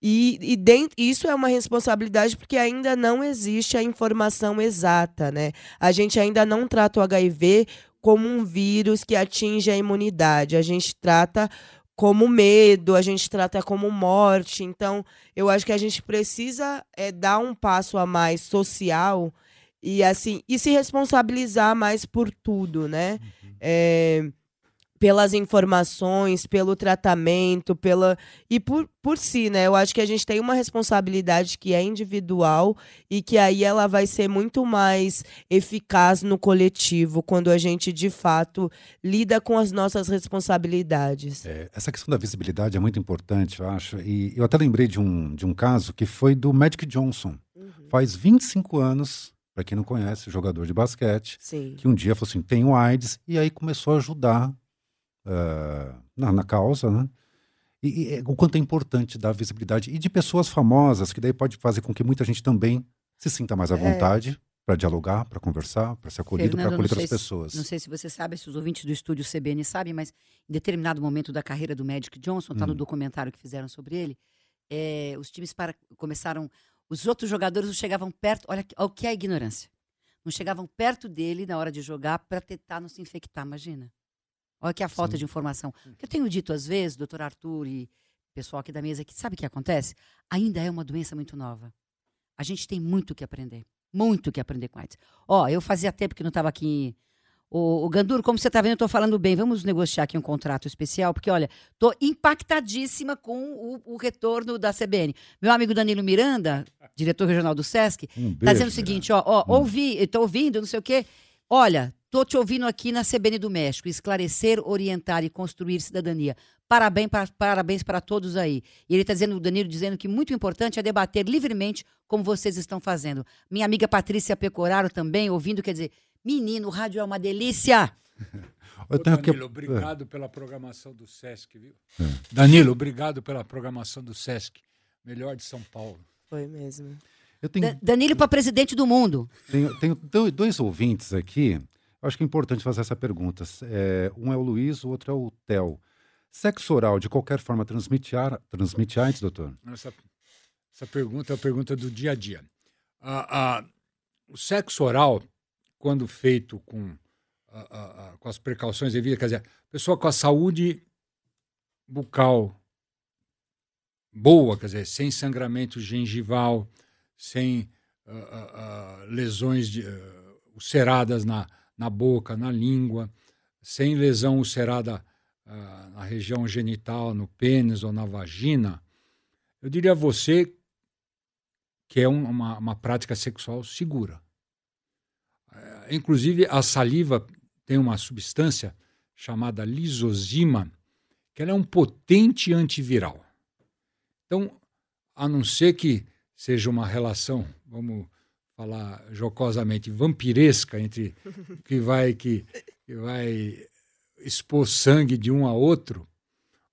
e, e dentro, isso é uma responsabilidade porque ainda não existe a informação exata, né? A gente ainda não trata o HIV como um vírus que atinge a imunidade. A gente trata como medo, a gente trata como morte. Então, eu acho que a gente precisa é, dar um passo a mais social e assim e se responsabilizar mais por tudo, né? Uhum. É, pelas informações, pelo tratamento, pela e por, por si, né? Eu acho que a gente tem uma responsabilidade que é individual e que aí ela vai ser muito mais eficaz no coletivo quando a gente de fato lida com as nossas responsabilidades. É, essa questão da visibilidade é muito importante, eu acho. E eu até lembrei de um, de um caso que foi do Magic Johnson. Uhum. Faz 25 anos para quem não conhece, jogador de basquete, Sim. que um dia falou assim: tenho AIDS, e aí começou a ajudar uh, na, na, causa, né? E, e, o quanto é importante dar visibilidade e de pessoas famosas, que daí pode fazer com que muita gente também se sinta mais à é. vontade é. para dialogar, para conversar, para ser acolhido, para acolher outras pessoas. Não sei se você sabe, se os ouvintes do estúdio CBN sabem, mas em determinado momento da carreira do Magic Johnson, está hum. no documentário que fizeram sobre ele, é, os times para, começaram, os outros jogadores não chegavam perto, olha o que é a ignorância. Não chegavam perto dele na hora de jogar para tentar não se infectar, imagina. Olha que a falta Sim. de informação. Eu tenho dito às vezes, doutor Arthur e pessoal aqui da mesa, que sabe o que acontece? Ainda é uma doença muito nova. A gente tem muito o que aprender. Muito o que aprender com AIDS. Ó, eu fazia tempo que não estava aqui. O, o Ganduro, como você está vendo, eu estou falando bem. Vamos negociar aqui um contrato especial, porque, olha, estou impactadíssima com o, o, retorno da CBN. Meu amigo Danilo Miranda, diretor regional do SESC, está um dizendo o seguinte: ó, ó hum. ouvi, estou ouvindo, não sei o quê. Olha, Estou te ouvindo aqui na CBN do México. Esclarecer, orientar e construir cidadania. Parabéns para, parabéns para todos aí. E ele está dizendo, o Danilo dizendo que muito importante é debater livremente como vocês estão fazendo. Minha amiga Patrícia Pecoraro também, ouvindo, quer dizer, menino, o rádio é uma delícia. (laughs) Ô, Danilo, que... obrigado pela programação do Sesc, viu? É. Danilo, obrigado pela programação do Sesc. Melhor de São Paulo. Foi mesmo. Eu tenho... Danilo para presidente do mundo. Tenho, tenho dois ouvintes aqui acho que é importante fazer essa pergunta. É, um é o Luiz, o outro é o Theo. Sexo oral, de qualquer forma, transmite, ar, transmite AIDS, doutor? Essa, essa pergunta é a pergunta do dia a dia. Ah, ah, o sexo oral, quando feito com, ah, com as precauções devidas, quer dizer, pessoa com a saúde bucal boa, quer dizer, sem sangramento gengival, sem lesões de, ulceradas na, na boca, na língua, sem lesão ulcerada uh, na região genital, no pênis ou na vagina, eu diria a você que é um, uma, uma prática sexual segura. Uh, inclusive, a saliva tem uma substância chamada lisozima, que ela é um potente antiviral. Então, a não ser que seja uma relação, vamos falar jocosamente, vampiresca entre (laughs) que vai que, que vai expor sangue de um a outro,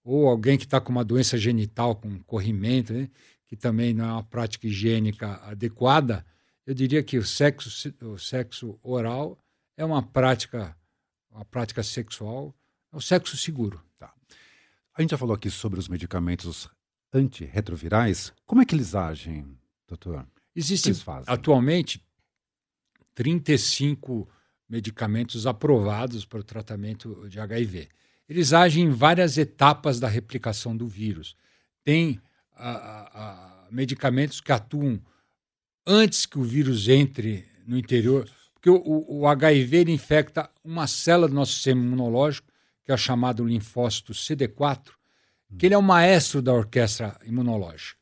ou alguém que está com uma doença genital, com corrimento, né, que também não é uma prática higiênica adequada, eu diria que o sexo, o sexo oral é uma prática, uma prática sexual, é o sexo seguro. Tá. A gente já falou aqui sobre os medicamentos antirretrovirais. Como é que eles agem, doutor? Existem atualmente 35 medicamentos aprovados para o tratamento de HIV. Eles agem em várias etapas da replicação do vírus. Tem a, a, medicamentos que atuam antes que o vírus entre no interior, porque o, o, HIV infecta uma célula do nosso sistema imunológico, que é chamado linfócito CD4, que ele é o maestro da orquestra imunológica.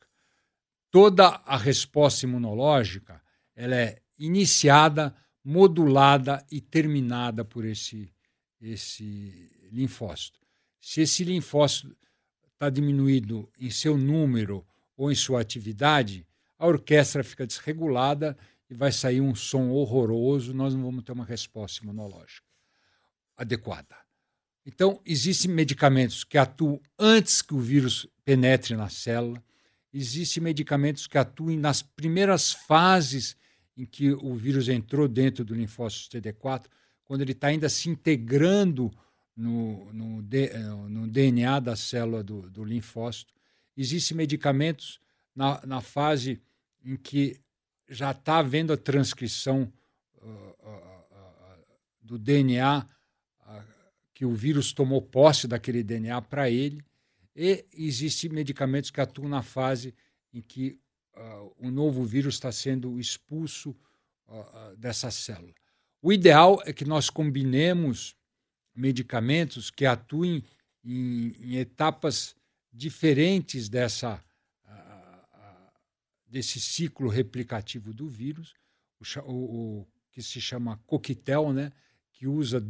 Toda a resposta imunológica ela é iniciada, modulada e terminada por esse, esse linfócito. Se esse linfócito está diminuído em seu número ou em sua atividade, a orquestra fica desregulada e vai sair um som horroroso, nós não vamos ter uma resposta imunológica adequada. Então, existem medicamentos que atuam antes que o vírus penetre na célula, existem medicamentos que atuam nas primeiras fases em que o vírus entrou dentro do linfócito CD4, quando ele está ainda se integrando no, no, no, DNA da célula do, do linfócito. Existem medicamentos na, na fase em que já está havendo a transcrição uh, uh, uh, do DNA, que o vírus tomou posse daquele DNA para ele, e existem medicamentos que atuam na fase em que o novo vírus está sendo expulso dessa célula. O ideal é que nós combinemos medicamentos que atuem em, em etapas diferentes dessa desse ciclo replicativo do vírus, o, o, o, que se chama coquetel, né, que usa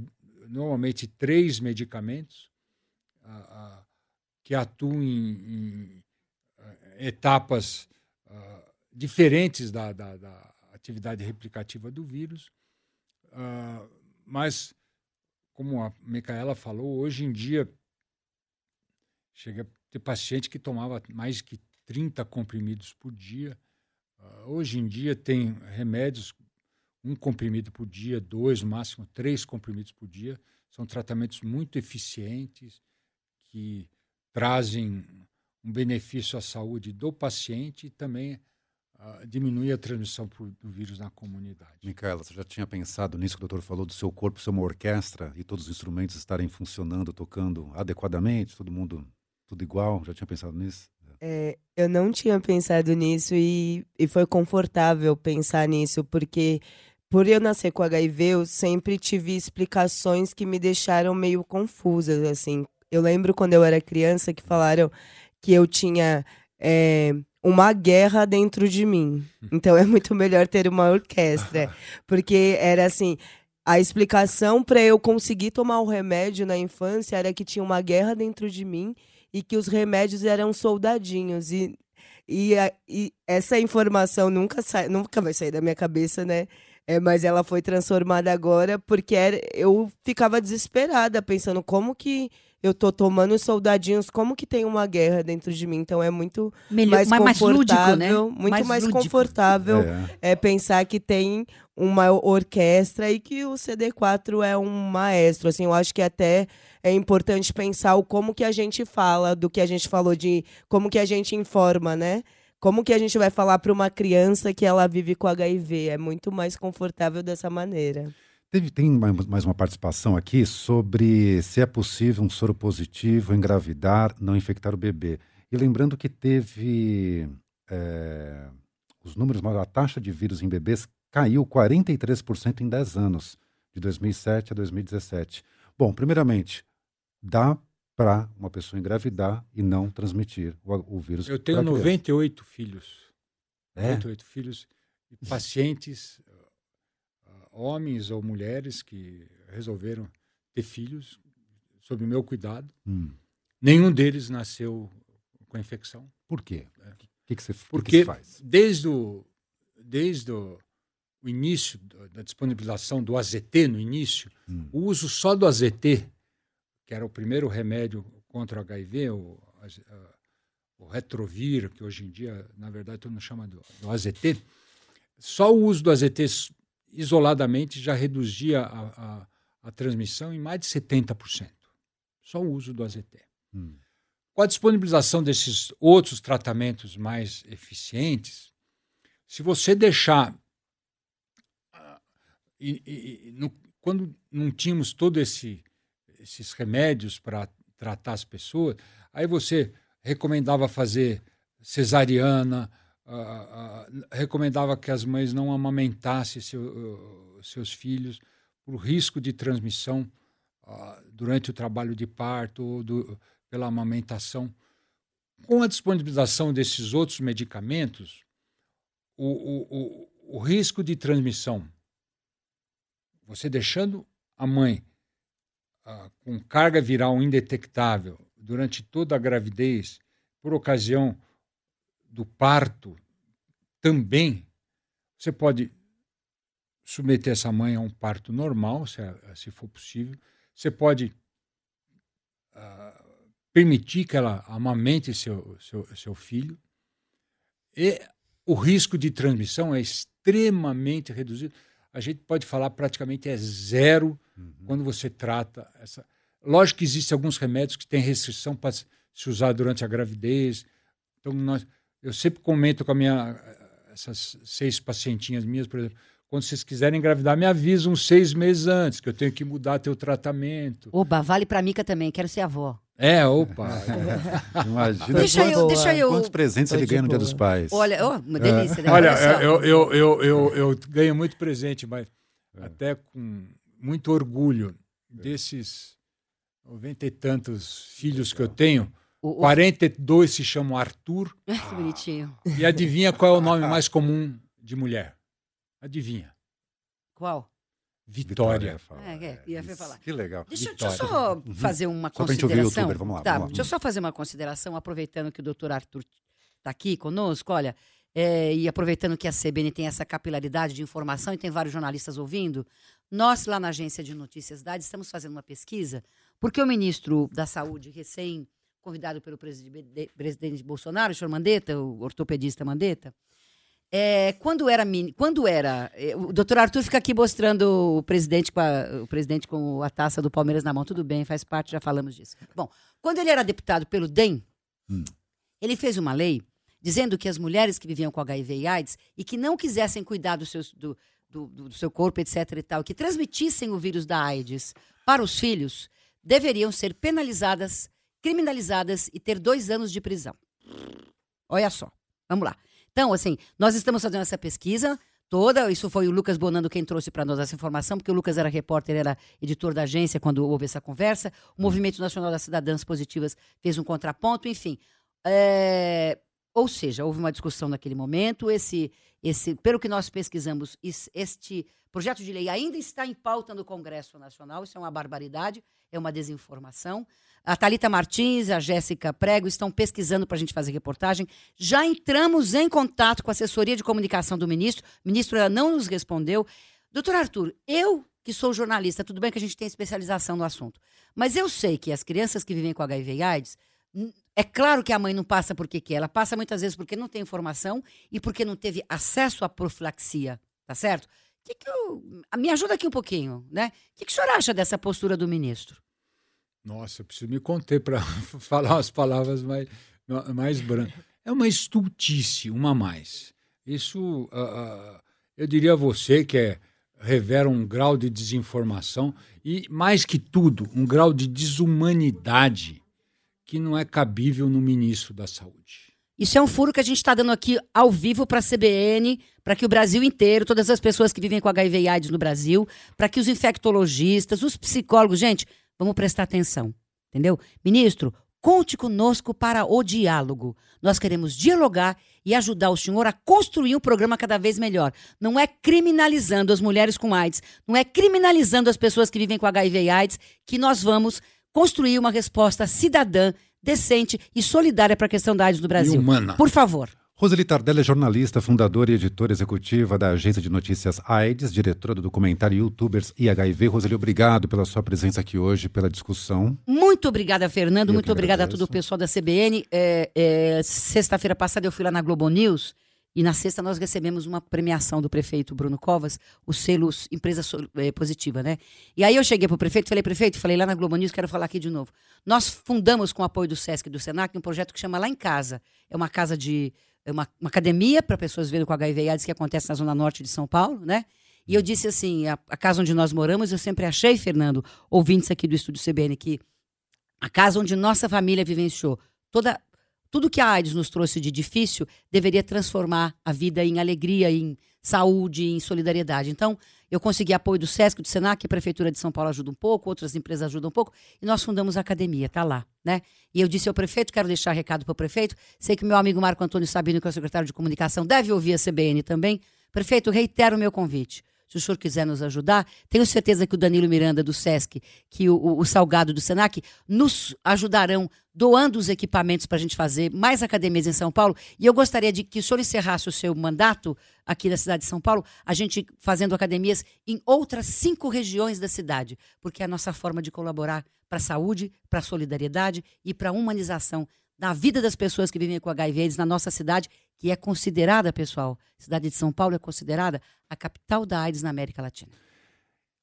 normalmente três medicamentos que atuam em, em etapas diferentes da, da, da, atividade replicativa do vírus, mas, como a Micaela falou, hoje em dia chega a ter paciente que tomava mais que 30 comprimidos por dia. Uh, hoje em dia tem remédios, um comprimido por dia, dois, máximo três comprimidos por dia. São tratamentos muito eficientes que trazem um benefício à saúde do paciente e também uh, diminui a transmissão pro, do vírus na comunidade. Micaela, você já tinha pensado nisso que o doutor falou, do seu corpo ser uma orquestra e todos os instrumentos estarem funcionando, tocando adequadamente, todo mundo tudo igual? Já tinha pensado nisso? É, eu não tinha pensado nisso e, e foi confortável pensar nisso, porque por eu nascer com HIV, eu sempre tive explicações que me deixaram meio confusas, assim. Eu lembro quando eu era criança que falaram que eu tinha é, uma guerra dentro de mim. Então é muito melhor ter uma orquestra. (laughs) Porque era assim. A explicação para eu conseguir tomar o remédio na infância era que tinha uma guerra dentro de mim e que os remédios eram soldadinhos. E, e, a, e essa informação nunca, sai, nunca vai sair da minha cabeça, né? É, mas ela foi transformada agora porque era, eu ficava desesperada, pensando como que eu tô tomando soldadinhos, como que tem uma guerra dentro de mim. Então é muito Melhor, mais confortável, lúdico, né? muito mais, mais confortável é. é. pensar que tem uma orquestra e que o CD4 é um maestro. Assim, eu acho que até é importante pensar o como que a gente fala, do que a gente falou de como que a gente informa, né? Como que a gente vai falar para uma criança que ela vive com HIV? É muito mais confortável dessa maneira. Teve, tem mais uma participação aqui sobre se é possível um soro positivo engravidar, não infectar o bebê. E lembrando que teve é, os números, a taxa de vírus em bebês caiu 43% em 10 anos, de 2007 a 2017. Bom, primeiramente, dá para uma pessoa engravidar e não transmitir o, o vírus. Eu tenho 98 filhos. É? 98 filhos, pacientes, homens ou mulheres que resolveram ter filhos sob o meu cuidado. Hum. Nenhum deles nasceu com a infecção. Por quê? O que, que, você, Porque que que faz? desde o, desde o, início da disponibilização do AZT, no início, Hum. o uso só do AZT, que era o primeiro remédio contra o HIV, o, o retrovir, que hoje em dia, na verdade, todo mundo chama do, do AZT, só o uso do AZT isoladamente já reduzia a, a, a transmissão em mais de 70%. Só o uso do AZT. Hum. Com a disponibilização desses outros tratamentos mais eficientes, se você deixar. ah, e- e- e no- quando não tínhamos todos esse, esses remédios para tratar as pessoas, aí você recomendava fazer cesariana, recomendava que as mães não amamentassem seu- seus filhos por risco de transmissão ah, durante o trabalho de parto ou do- pela amamentação. Com a disponibilização desses outros medicamentos, o, o, o, o risco de transmissão, você deixando a mãe ah, com carga viral indetectável durante toda a gravidez, por ocasião do parto, também, você pode submeter essa mãe a um parto normal, se, se for possível. Você pode ah, permitir que ela amamente seu, seu, seu filho. E o risco de transmissão é extremamente reduzido. A gente pode falar praticamente é zero quando você trata essa. Lógico que existem alguns remédios que têm restrição para se usar durante a gravidez. Então, nós, eu sempre comento com a minha, essas seis pacientinhas minhas, por exemplo, quando vocês quiserem engravidar, me avisam uns seis meses antes, que eu tenho que mudar teu tratamento. Oba, vale pra Mica também, quero ser avó. É, opa. (laughs) Imagina Deixa eu, boa. deixa eu. quantos presentes Tô ele ganha no Dia dos Pais. Olha, ó, uma delícia, né? Olha, eu, eu, eu, eu, eu ganho muito presente, mas É. até com muito orgulho desses noventa e tantos filhos que eu tenho. O- o- 42 se chamam Arthur. (laughs) Ai, que bonitinho. E adivinha qual é o nome mais comum de mulher? Adivinha? Qual? Vitória. fala. É, é, ia isso. falar. Que legal. Deixa, deixa eu Vitória. só fazer uma Só pra gente ouvir o consideração. youtuber, vamos lá, Tá, vamos lá. deixa eu só fazer uma consideração, aproveitando que o doutor Arthur está aqui conosco, olha, é, e aproveitando que a CBN tem essa capilaridade de informação e tem vários jornalistas ouvindo, nós lá na Agência de Notícias Dade estamos fazendo uma pesquisa, porque o ministro da Saúde, recém convidado pelo preside- presidente Bolsonaro, o senhor Mandetta, o ortopedista Mandetta, é, quando era quando era é, o doutor Arthur fica aqui mostrando o presidente com a, o presidente com a taça do Palmeiras na mão tudo bem faz parte já falamos disso bom quando ele era deputado pelo DEM Hum. ele fez uma lei dizendo que as mulheres que viviam com HIV e AIDS e que não quisessem cuidar dos seus, do, do, do seu corpo etc e tal que transmitissem o vírus da AIDS para os filhos deveriam ser penalizadas criminalizadas e ter dois anos de prisão olha só vamos lá então, assim, nós estamos fazendo essa pesquisa toda. Isso foi o Lucas Bonando quem trouxe para nós essa informação, porque o Lucas era repórter, era editor da agência quando houve essa conversa. O Movimento Nacional das Cidadãs Positivas fez um contraponto, enfim. É, Ou seja, houve uma discussão naquele momento. Esse, esse, pelo que nós pesquisamos, is- este projeto de lei ainda está em pauta no Congresso Nacional. Isso é uma barbaridade, é uma desinformação. A Talita Martins, a Jéssica Prego estão pesquisando para a gente fazer reportagem. Já entramos em contato com a assessoria de comunicação do ministro. O ministro ela não nos respondeu. Doutor Arthur, eu que sou jornalista, tudo bem que a gente tem especialização no assunto, mas eu sei que as crianças que vivem com HIV e AIDS, é claro que a mãe não passa porque quer, ela passa muitas vezes porque não tem informação e porque não teve acesso à profilaxia, tá certo? Que que eu- me ajuda aqui um pouquinho, né? O que, que o senhor acha dessa postura do ministro? Nossa, preciso me conter para (laughs) falar umas palavras mais, mais brancas. É uma estultice, uma mais. Isso, ah, ah, eu diria a você que é, revela um grau de desinformação e, mais que tudo, um grau de desumanidade que não é cabível no ministro da Saúde. Isso é um furo que a gente está dando aqui ao vivo para a CBN, para que o Brasil inteiro, todas as pessoas que vivem com HIV e AIDS no Brasil, para que os infectologistas, os psicólogos, gente, vamos prestar atenção, entendeu? Ministro, conte conosco para o diálogo. Nós queremos dialogar e ajudar o senhor a construir um programa cada vez melhor. Não é criminalizando as mulheres com AIDS, não é criminalizando as pessoas que vivem com HIV e AIDS que nós vamos construir uma resposta cidadã decente e solidária para a questão da AIDS no Brasil. E humana. Por favor. Roseli Tardelli é jornalista, fundadora e editora executiva da agência de notícias AIDS, diretora do documentário Youtubers e HIV. Roseli, obrigado pela sua presença aqui hoje, pela discussão. Muito obrigada, Fernando. Eu Muito obrigada a agradeço. todo o pessoal da CBN. É, é, Sexta-feira passada eu fui lá na Globo News e na sexta nós recebemos uma premiação do prefeito Bruno Covas, o selo Empresa é, Positiva, né? E aí eu cheguei pro prefeito e falei, prefeito, falei lá na Globo News, quero falar aqui de novo. Nós fundamos com o apoio do SESC e do SENAC um projeto que chama Lá em Casa. É uma casa de. É uma, uma academia para pessoas vivendo com HIV e AIDS que acontece na Zona Norte de São Paulo, né? E eu disse assim, a, a casa onde nós moramos, eu sempre achei, Fernando, ouvintes aqui do Estúdio CBN, que a casa onde nossa família vivenciou toda tudo que a AIDS nos trouxe de difícil deveria transformar a vida em alegria, em saúde, em solidariedade. Então, eu consegui apoio do SESC, do SENAC, a Prefeitura de São Paulo ajuda um pouco, outras empresas ajudam um pouco, e nós fundamos a academia, tá lá, né? E eu disse ao prefeito, quero deixar recado para o prefeito, sei que meu amigo Marco Antônio Sabino, que é o secretário de comunicação, deve ouvir a CBN também. Prefeito, reitero o meu convite. Se o senhor quiser nos ajudar, tenho certeza que o Danilo Miranda do SESC, que o, o- Salgado do SENAC, nos ajudarão doando os equipamentos para a gente fazer mais academias em São Paulo. E eu gostaria de que o senhor encerrasse o seu mandato aqui na cidade de São Paulo, a gente fazendo academias em outras cinco regiões da cidade, porque é a nossa forma de colaborar para a saúde, para a solidariedade e para a humanização da vida das pessoas que vivem com HIV AIDS na nossa cidade, que é considerada, pessoal, a cidade de São Paulo é considerada a capital da AIDS na América Latina.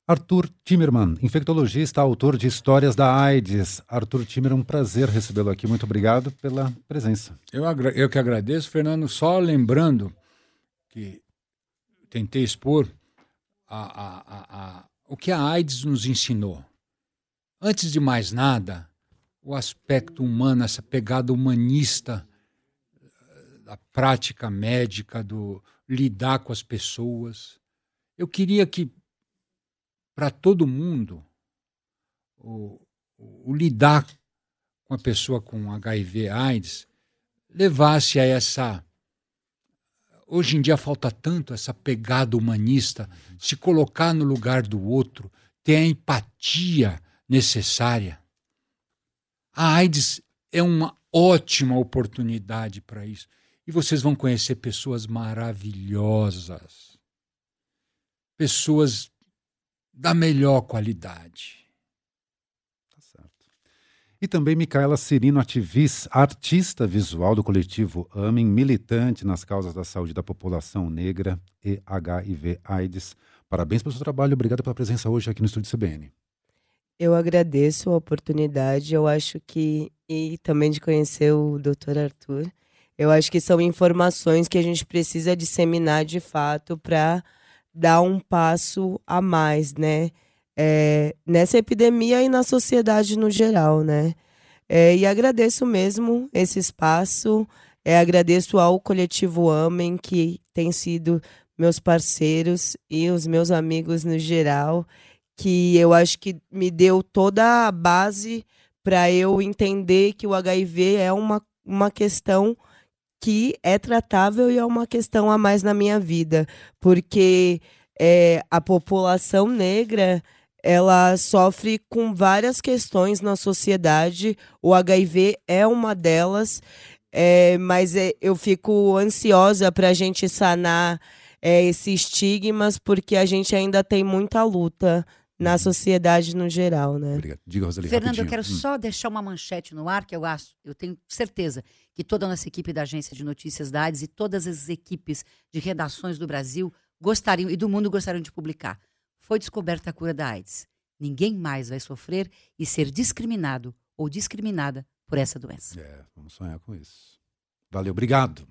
Arthur Timerman, infectologista, autor de Histórias da AIDS. Arthur Timerman, um prazer recebê-lo aqui. Muito obrigado pela presença. Eu, eu que agradeço, Fernando, só lembrando que tentei expor a- a- a- a- o que a AIDS nos ensinou. Antes de mais nada, o aspecto humano, essa pegada humanista da prática médica, do lidar com as pessoas. Eu queria que, para todo mundo, o, o- o lidar com a pessoa com HIV AIDS levasse a essa. Hoje em dia falta tanto essa pegada humanista, se colocar no lugar do outro, ter a empatia necessária. A AIDS é uma ótima oportunidade para isso. E vocês vão conhecer pessoas maravilhosas, pessoas da melhor qualidade. Tá certo. E também Micaela Cirino, ativista, artista visual do coletivo AMEN, militante nas causas da saúde da população negra e HIV-AIDS. Parabéns pelo seu trabalho, obrigado pela presença hoje aqui no Estúdio CBN. Eu agradeço a oportunidade. Eu acho que. E também de conhecer o Dr. Arthur. Eu acho que são informações que a gente precisa disseminar de fato para dar um passo a mais, né? É, nessa epidemia e na sociedade no geral, né? É, e agradeço mesmo esse espaço. É, agradeço ao coletivo Amem, que tem sido meus parceiros e os meus amigos no geral que eu acho que me deu toda a base para eu entender que o HIV é uma, uma questão que é tratável e é uma questão a mais na minha vida, porque é, a população negra ela sofre com várias questões na sociedade. O HIV é uma delas, é, mas é, eu fico ansiosa para a gente sanar é, esses estigmas, porque a gente ainda tem muita luta na sociedade no geral, né? Obrigado. Diga, Roseli, Fernando, eu rapidinho. quero Hum. só deixar uma manchete no ar, que eu acho, eu tenho certeza que toda a nossa equipe da Agência de Notícias da AIDS e todas as equipes de redações do Brasil gostariam e do mundo gostariam de publicar. Foi descoberta a cura da AIDS. Ninguém mais vai sofrer e ser discriminado ou discriminada por essa doença. É, vamos sonhar com isso. Valeu, obrigado.